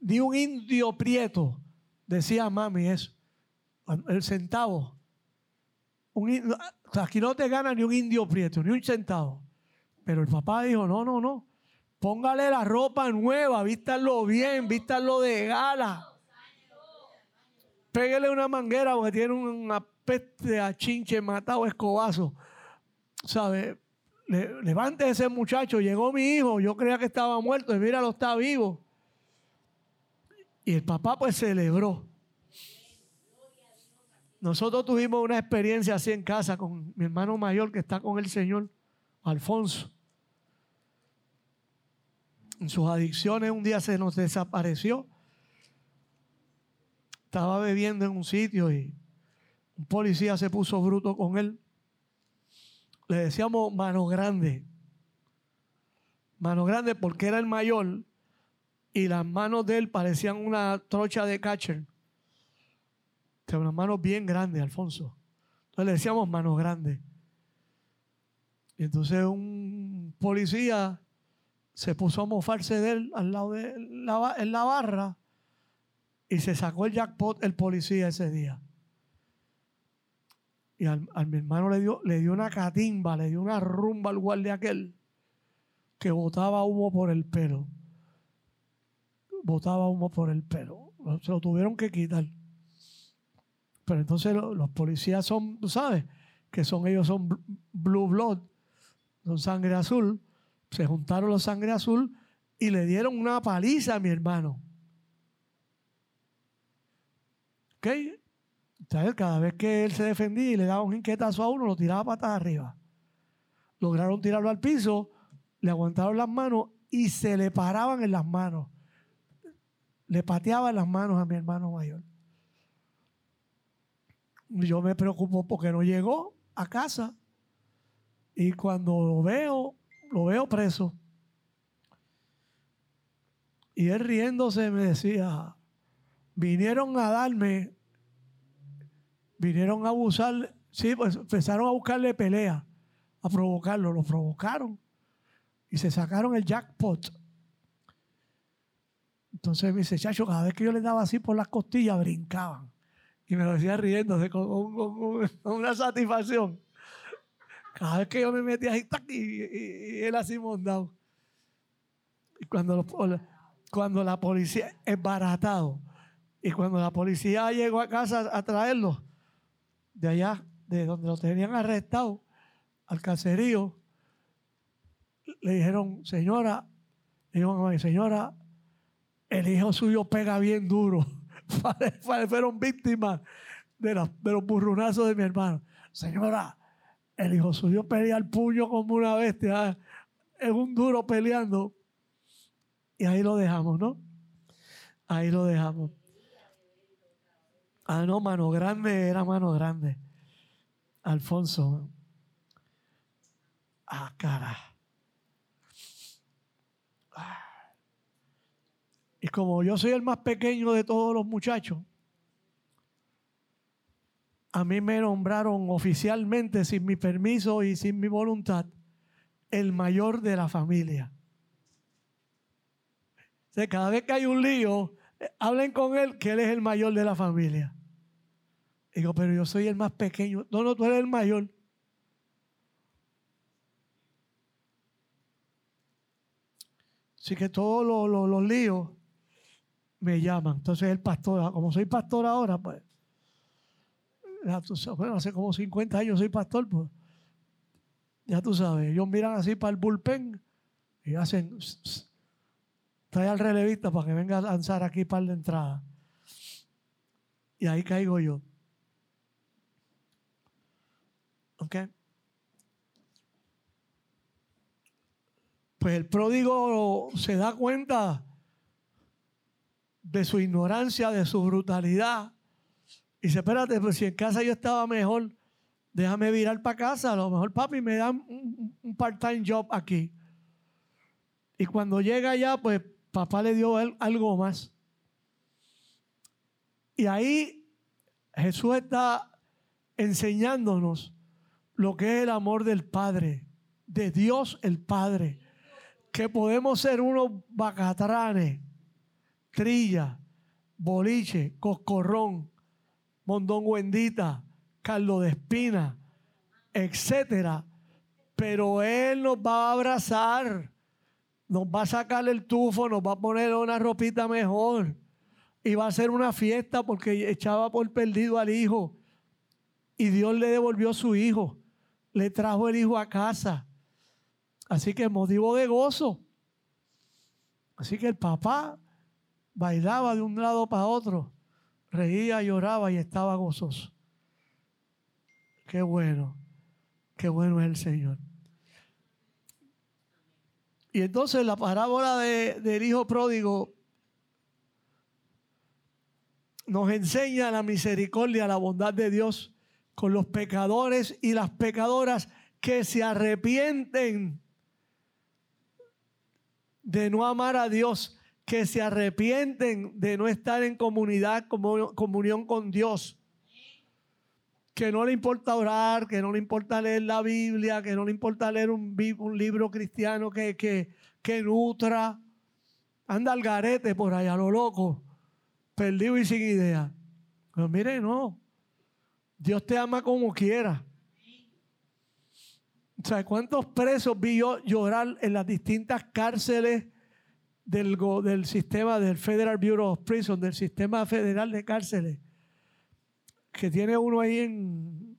ni un indio prieto, decía mami eso, el centavo. aquí no te gana ni un indio prieto, ni un centavo. Pero el papá dijo, no, no, no, póngale la ropa nueva, vístalo bien, vístalo de gala. Pégale una manguera porque tiene una peste a chinche matado escobazo. ¿Sabe? levante ese muchacho, llegó mi hijo, yo creía que estaba muerto y míralo, está vivo. Y el papá pues celebró. Nosotros tuvimos una experiencia así en casa con mi hermano mayor que está con el Señor, Alfonso. En sus adicciones un día se nos desapareció. Estaba bebiendo en un sitio y un policía se puso bruto con él. Le decíamos mano grande. Mano grande porque era el mayor y las manos de él parecían una trocha de catcher. Tenía unas manos bien grandes, Alfonso. Entonces le decíamos manos grandes. Y entonces un policía se puso a mofarse de él al lado de en la barra Y se sacó el jackpot el policía ese día. Y al, mi hermano le dio, le dio una catimba, le dio una rumba al guardia aquel que botaba humo por el pelo. Botaba humo por el pelo. Se lo tuvieron que quitar. Pero entonces los, policías son, sabes, que son ellos son blue blood, son sangre azul. Se juntaron los sangre azul y le dieron una paliza a mi hermano. ¿Ok? Cada vez que él se defendía y le daba un inquietazo a uno, lo tiraba patas arriba. Lograron tirarlo al piso, le aguantaron las manos y se le paraban en las manos. Le pateaban las manos a mi hermano mayor. Yo me preocupo porque no llegó a casa y cuando lo veo, lo veo preso. Y él riéndose me decía, vinieron a darme vinieron a abusar, sí, pues empezaron a buscarle pelea, a provocarlo, lo provocaron y se sacaron el jackpot. Entonces me dice, chacho, cada vez que yo les daba así por las costillas, brincaban. Y me lo decía riéndose con, una satisfacción. Cada vez que yo me metía ahí, y, él así mondado. Y cuando, cuando la policía, es baratado, y cuando la policía llegó a casa a traerlo, de allá, de donde lo tenían arrestado, al caserío, le dijeron, señora, le señora, el hijo suyo pega bien duro. Fueron víctimas de, de los burrunazos de mi hermano. Señora, el hijo suyo pelea el puño como una bestia. Es un duro peleando. Y ahí lo dejamos, ¿no? Ahí lo dejamos. Ah, no, mano grande era mano grande. Alfonso. Ah, cara. Y como yo soy el más pequeño de todos los muchachos, a mí me nombraron oficialmente, sin mi permiso y sin mi voluntad, el mayor de la familia. O cada vez que hay un lío, hablen con él que él es el mayor de la familia. Digo, pero yo soy el más pequeño. No, no, tú eres el mayor. Así que todos los, líos me llaman. Entonces el pastor, como soy pastor ahora, pues, bueno, hace como 50 años soy pastor, pues, ya tú sabes, ellos miran así para el bullpen y hacen, trae al relevista para que venga a lanzar aquí para la entrada. Y ahí caigo yo. Pues el pródigo se da cuenta de su ignorancia, de su brutalidad. Y dice, espérate, pues si en casa yo estaba mejor, déjame virar para casa. A lo mejor papi me da un, un part-time job aquí. Y cuando llega allá, pues papá le dio algo más. Y ahí Jesús está enseñándonos lo que es el amor del Padre, de Dios el Padre, que podemos ser unos bacatranes, trilla, boliche, coscorrón, mondón bendita, caldo de espina, etcétera. Pero Él nos va a abrazar, nos va a sacar el tufo, nos va a poner una ropita mejor y va a hacer una fiesta porque echaba por perdido al hijo y Dios le devolvió su hijo le trajo el hijo a casa. Así que motivo de gozo. Así que el papá bailaba de un lado para otro, reía, lloraba y estaba gozoso. Qué bueno, qué bueno es el Señor. Y entonces la parábola del hijo pródigo nos enseña la misericordia, la bondad de Dios con los pecadores y las pecadoras que se arrepienten de no amar a Dios, que se arrepienten de no estar en comunidad, comunión con Dios, que no le importa orar, que no le importa leer la Biblia, que no le importa leer un, libro cristiano que, nutra, anda al garete por allá, lo loco perdido y sin idea. Pero mire, no. Dios te ama como quiera. O ¿cuántos presos vi yo llorar en las distintas cárceles del, del sistema del Federal Bureau of Prisons, del sistema federal de cárceles? Que tiene uno ahí en,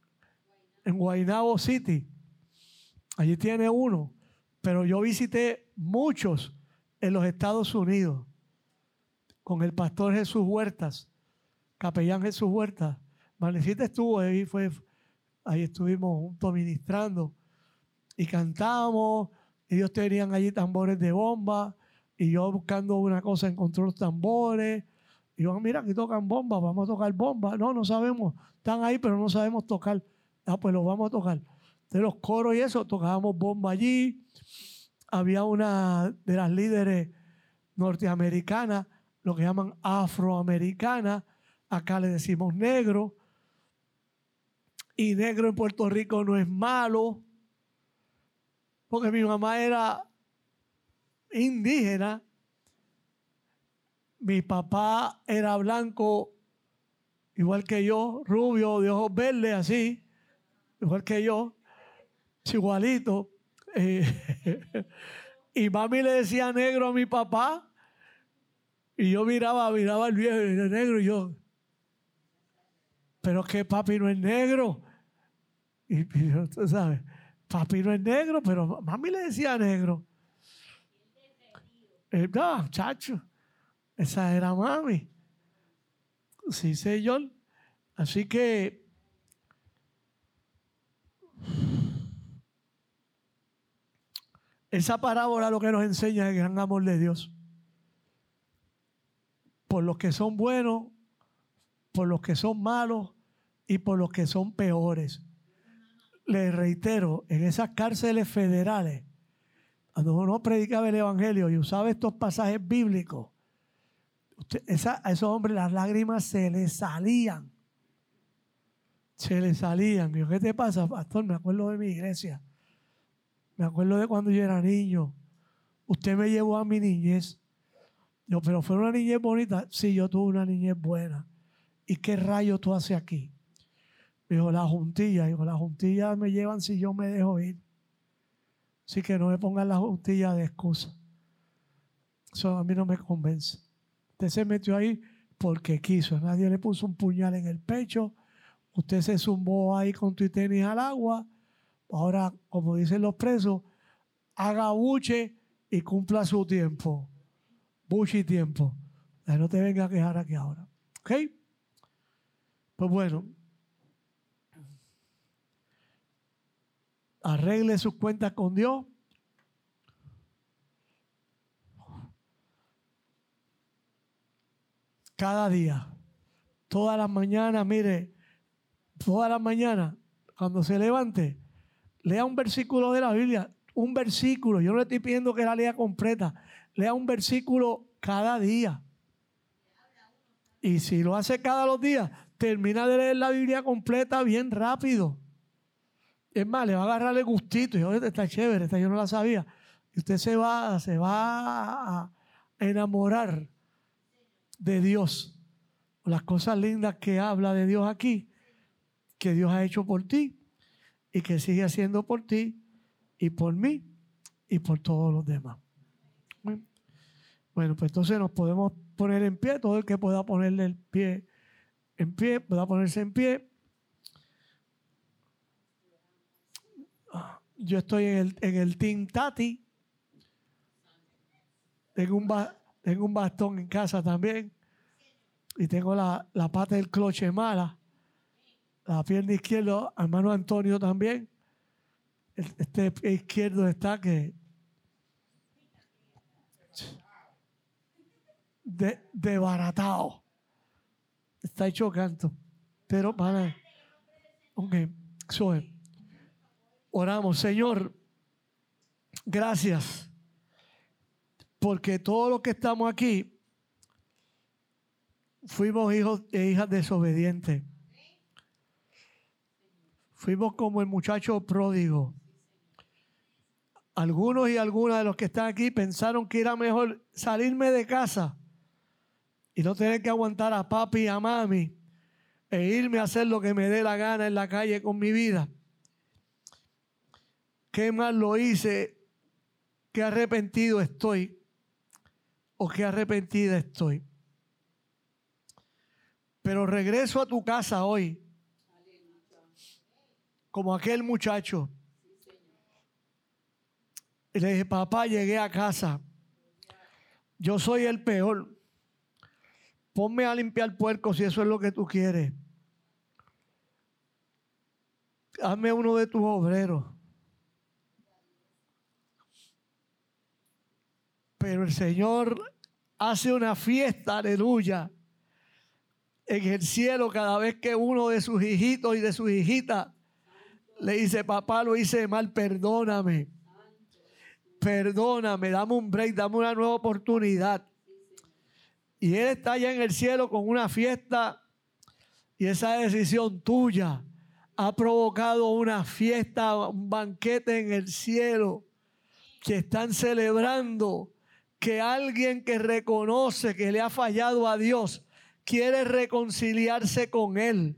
en Guaynabo City. Allí tiene uno. Pero yo visité muchos en los Estados Unidos con el pastor Jesús Huertas, capellán Jesús Huertas. Manecita estuvo ahí, fue, ahí estuvimos juntos ministrando y cantábamos. Ellos tenían allí tambores de bomba y yo buscando una cosa encontré los tambores. Y yo, mira, aquí tocan bomba, vamos a tocar bomba. No, no sabemos, están ahí, pero no sabemos tocar. Ah, pues los vamos a tocar. De los coros y eso, tocábamos bomba allí había una de las líderes norteamericanas, lo que llaman afroamericana, acá le decimos negro, y negro en Puerto Rico no es malo, porque mi mamá era indígena, mi papá era blanco, igual que yo, rubio, de ojos verdes, así, igual que yo, igualito. Eh, y mami le decía negro a mi papá. Y yo miraba, miraba al viejo negro. Y yo, pero que papi no es negro. Y, tú sabes, papi no es negro, pero mami le decía negro. Eh, no, chacho, esa era mami. Sí, señor. Así que Esa parábola lo que nos enseña es el gran amor de Dios. Por los que son buenos, por los que son malos y por los que son peores. Les reitero, en esas cárceles federales, cuando uno predicaba el Evangelio y usaba estos pasajes bíblicos, a esos hombres las lágrimas se les salían. Se les salían. ¿qué te pasa, pastor? Me acuerdo de mi iglesia me acuerdo de cuando yo era niño. Usted me llevó a mi niñez. Yo, pero fue una niñez bonita. Sí, yo tuve una niñez buena. ¿Y qué rayo tú haces aquí? Me dijo, la juntilla. Dijo, las juntillas me llevan si yo me dejo ir. Así que no me pongan la juntilla de excusa. Eso a mí no me convence. Usted se metió ahí porque quiso. Nadie le puso un puñal en el pecho. Usted se zumbó ahí con tu tenis al agua Ahora, como dicen los presos, haga buche y cumpla su tiempo. Buche y tiempo. no te venga a quejar aquí ahora. ¿Ok? Pues bueno. Arregle sus cuentas con Dios. Cada día. Todas las mañanas, mire, todas las mañanas, cuando se levante, lea un versículo de la Biblia, un versículo. Yo no le estoy pidiendo que la lea completa. Lea un versículo cada día. Y si lo hace cada los días, termina de leer la Biblia completa bien rápido. Es más, le va a agarrar el gustito. Y esta está chévere, esta yo no la sabía. Y usted se va, se va a enamorar de Dios. Las cosas lindas que habla de Dios aquí, que Dios ha hecho por ti y que sigue haciendo por ti y por mí y por todos los demás. Bueno, pues entonces nos podemos poner en pie, todo el que pueda ponerle el pie en pie, pueda ponerse en pie. Yo estoy en el, en el Team Tati. Tengo un, tengo un bastón en casa también. Y tengo la, la pata del cloche mala la pierna izquierda, hermano Antonio también. Este izquierdo está que de, desbaratado. Está hecho canto. Pero para. Ok, soy. Oramos, Señor. Gracias. Porque todos los que estamos aquí fuimos hijos e hijas desobedientes. Fuimos como el muchacho pródigo. Algunos y algunas de los que están aquí pensaron que era mejor salirme de casa y no tener que aguantar a papi y a mami e irme a hacer lo que me dé la gana en la calle con mi vida. ¿Qué mal lo hice? ¿Qué arrepentido estoy? ¿O qué arrepentida estoy? Pero regreso a tu casa hoy, como aquel muchacho. Y le dije, papá, llegué a casa. Yo soy el peor. Ponme a limpiar puerco si eso es lo que tú quieres hazme uno de tus obreros. Pero el Señor hace una fiesta, aleluya, en el cielo cada vez que uno de sus hijitos y de sus hijitas le dice, papá, lo hice mal, perdóname. Perdóname, dame un break, dame una nueva oportunidad. Y Él está allá en el cielo con una fiesta y esa decisión tuya ha provocado una fiesta, un banquete en el cielo, que están celebrando que alguien que reconoce que le ha fallado a Dios quiere reconciliarse con Él,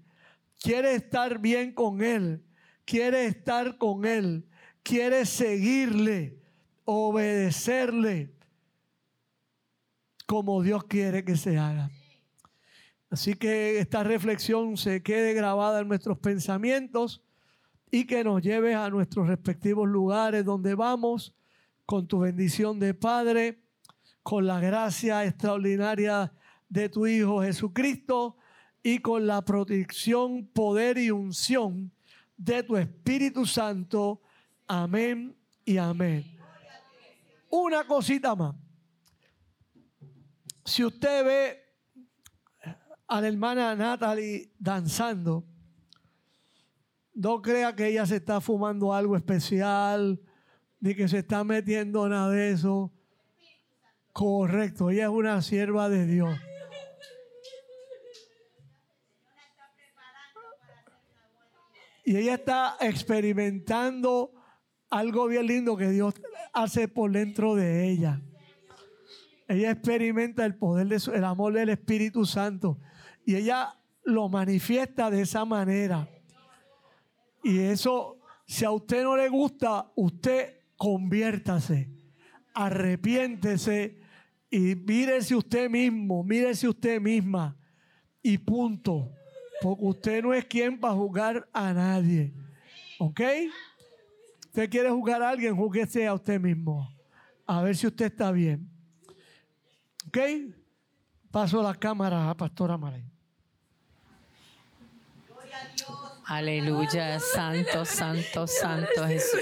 quiere estar bien con Él, quiere estar con Él, quiere seguirle, obedecerle como Dios quiere que se haga. Así que esta reflexión se quede grabada en nuestros pensamientos y que nos lleve a nuestros respectivos lugares donde vamos con tu bendición de Padre, con la gracia extraordinaria de tu Hijo Jesucristo y con la protección, poder y unción de tu Espíritu Santo. Amén y amén. Una cosita más. Si usted ve a la hermana Natalie danzando, no crea que ella se está fumando algo especial, ni que se está metiendo nada de eso. Correcto, ella es una sierva de Dios. Y ella está experimentando algo bien lindo que Dios hace por dentro de ella. Ella experimenta el poder del el amor del Espíritu Santo. Y ella lo manifiesta de esa manera. Y eso, si a usted no le gusta, usted conviértase, arrepiéntese y mírese usted mismo, mírese usted misma y punto. Porque usted no es quien para jugar a nadie. ¿Ok? Usted quiere jugar a alguien, júguese a usted mismo. A ver si usted está bien. ¿Ok? Paso la cámara a Pastora María. Aleluya, santo, santo, santo Jesús.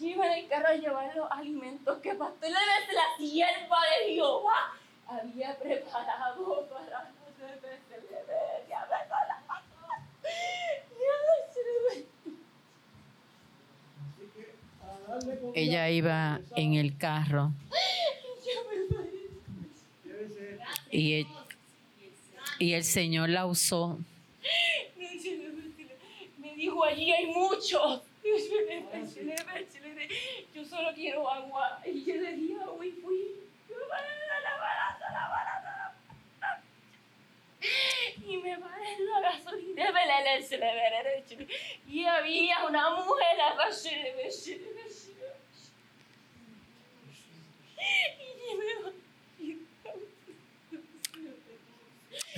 Yo iba en el carro a llevar los alimentos que Pastor la sierva de Jehová había preparado para Ella iba en el carro. Y el, y el Señor la usó. Dijo, allí hay muchos. Yo solo quiero agua. Y yo le di agua y fui. Y me paré en la gasolina. Y había una mujer.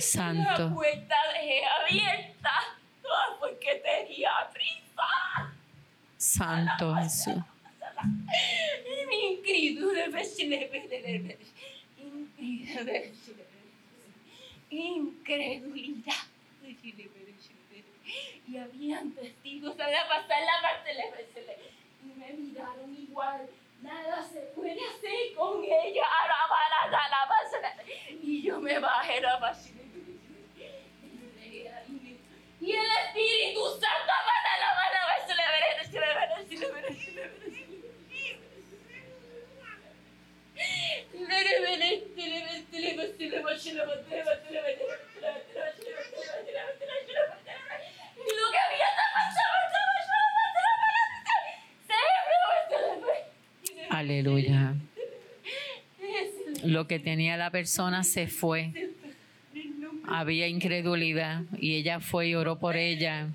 Santo. La puerta dejé abierta porque tenía prisa. Santo Jesús. Incredulidad. Y habían testigos a la pasada, y me miraron igual. Nada se puede hacer con ella. Alabar a la Y yo me bajé la pasada. Y el Espíritu Santo Aleluya. Lo que tenía la persona se fue. Había incredulidad y ella fue y oró por ella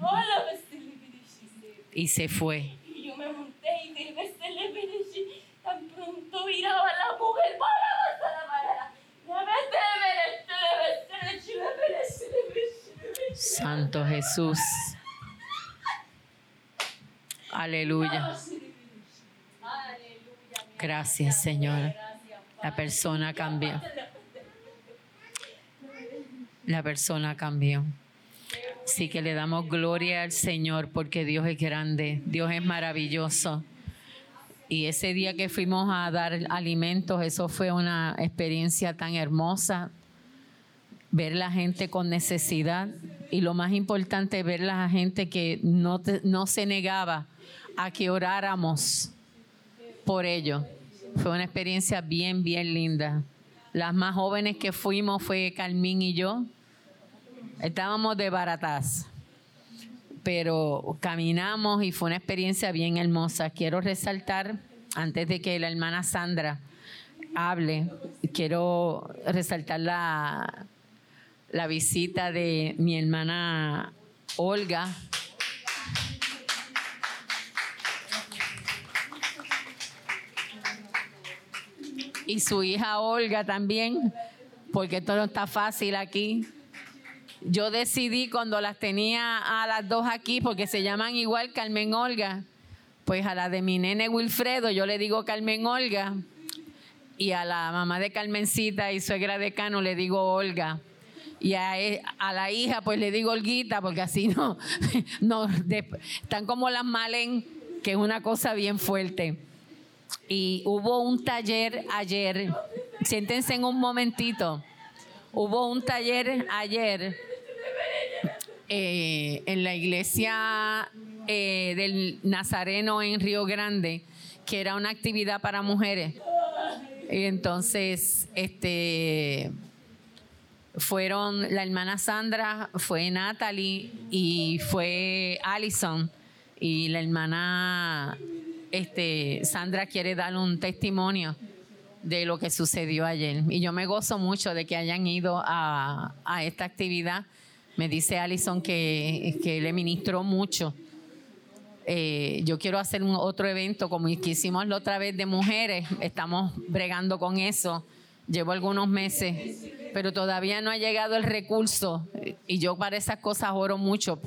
y se fue. Y yo me monté y vez se le vedeshi, tan pronto miraba a la mujer para la vedeshi. Santo Jesús. Aleluya. Gracias, Señor. La persona cambió. La persona cambió. Así que le damos gloria al Señor porque Dios es grande, Dios es maravilloso. Y ese día que fuimos a dar alimentos, eso fue una experiencia tan hermosa. Ver la gente con necesidad y lo más importante, ver la gente que no, te- no se negaba a que oráramos por ello. Fue una experiencia bien, bien linda. Las más jóvenes que fuimos fue Carmín y yo. Estábamos de baratas, pero caminamos y fue una experiencia bien hermosa. Quiero resaltar, antes de que la hermana Sandra hable, quiero resaltar la, la visita de mi hermana Olga. Y su hija Olga también, porque todo está fácil aquí. Yo decidí cuando las tenía a las dos aquí, porque se llaman igual Carmen Olga, pues a la de mi nene Wilfredo yo le digo Carmen Olga, y a la mamá de Carmencita y suegra de Cano le digo Olga. Y a, e- a la hija pues le digo Olguita, porque así no, no están como las malen, que es una cosa bien fuerte. Y hubo un taller ayer, siéntense en un momentito, hubo un taller ayer eh, en la iglesia eh, del Nazareno en Río Grande, que era una actividad para mujeres. Entonces, este, fueron la hermana Sandra, fue Natalie y fue Allison. Y la hermana este, Sandra quiere dar un testimonio de lo que sucedió ayer. Y yo me gozo mucho de que hayan ido a, a esta actividad. Me dice Allison que, que le ministró mucho. Eh, yo quiero hacer un otro evento como que hicimos la otra vez de mujeres. Estamos bregando con eso. Llevo algunos meses, pero todavía no ha llegado el recurso. Y yo para esas cosas oro mucho.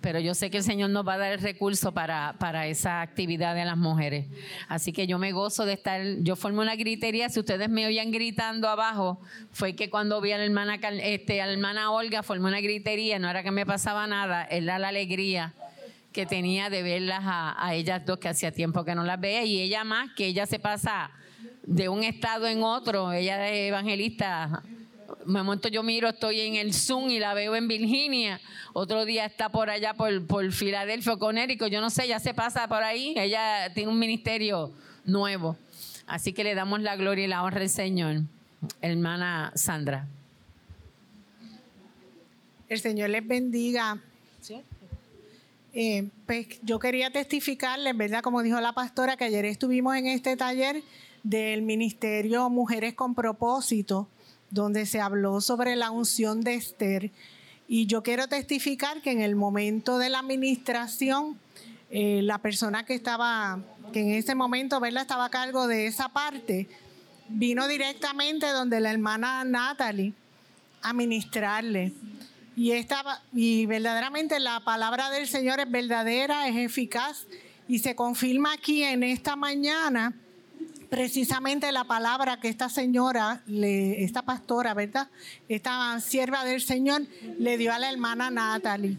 Pero yo sé que el Señor nos va a dar el recurso para, para esa actividad de las mujeres. Así que yo me gozo de estar. Yo formé una gritería. Si ustedes me oían gritando abajo, fue que cuando vi a la hermana, este, a la hermana Olga, formé una gritería. No era que me pasaba nada, era la alegría que tenía de verlas a, a ellas dos, que hacía tiempo que no las veía. Y ella más, que ella se pasa de un estado en otro. Ella es evangelista. Un momento yo miro, estoy en el Zoom y la veo en Virginia. Otro día está por allá, por, por Filadelfia o Connecticut. Yo no sé, ya se pasa por ahí. Ella tiene un ministerio nuevo. Así que le damos la gloria y la honra al Señor. Hermana Sandra. El Señor les bendiga. Eh, pues yo quería testificarles, ¿verdad? Como dijo la pastora, que ayer estuvimos en este taller del Ministerio Mujeres con Propósito, donde se habló sobre la unción de Esther. Y yo quiero testificar que en el momento de la administración, eh, la persona que estaba, que en ese momento, ¿verdad? Estaba a cargo de esa parte, vino directamente donde la hermana Natalie a ministrarle. Y, esta, y verdaderamente la palabra del Señor es verdadera, es eficaz y se confirma aquí en esta mañana precisamente la palabra que esta señora, esta pastora, ¿verdad? Esta sierva del Señor le dio a la hermana Natalie.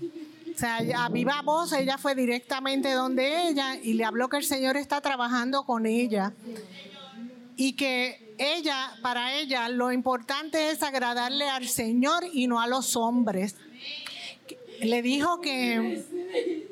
O sea, a viva voz, ella fue directamente donde ella y le habló que el Señor está trabajando con ella y que ella, para ella, lo importante es agradarle al Señor y no a los hombres. Le dijo que,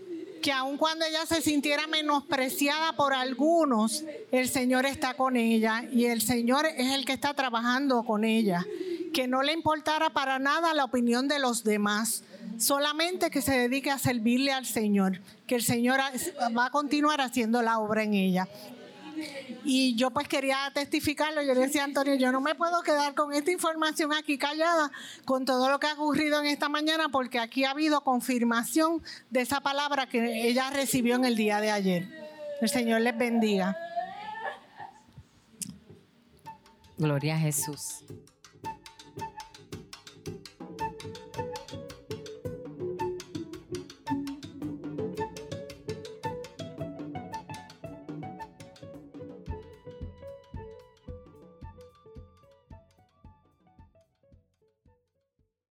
que aun cuando ella se sintiera menospreciada por algunos, el Señor está con ella y el Señor es el que está trabajando con ella. Que no le importara para nada la opinión de los demás, solamente que se dedique a servirle al Señor, que el Señor va a continuar haciendo la obra en ella. Y yo pues quería testificarlo. Yo le decía Antonio, yo no me puedo quedar con esta información aquí callada, con todo lo que ha ocurrido en esta mañana, porque aquí ha habido confirmación de esa palabra que ella recibió en el día de ayer. El Señor les bendiga. Gloria a Jesús.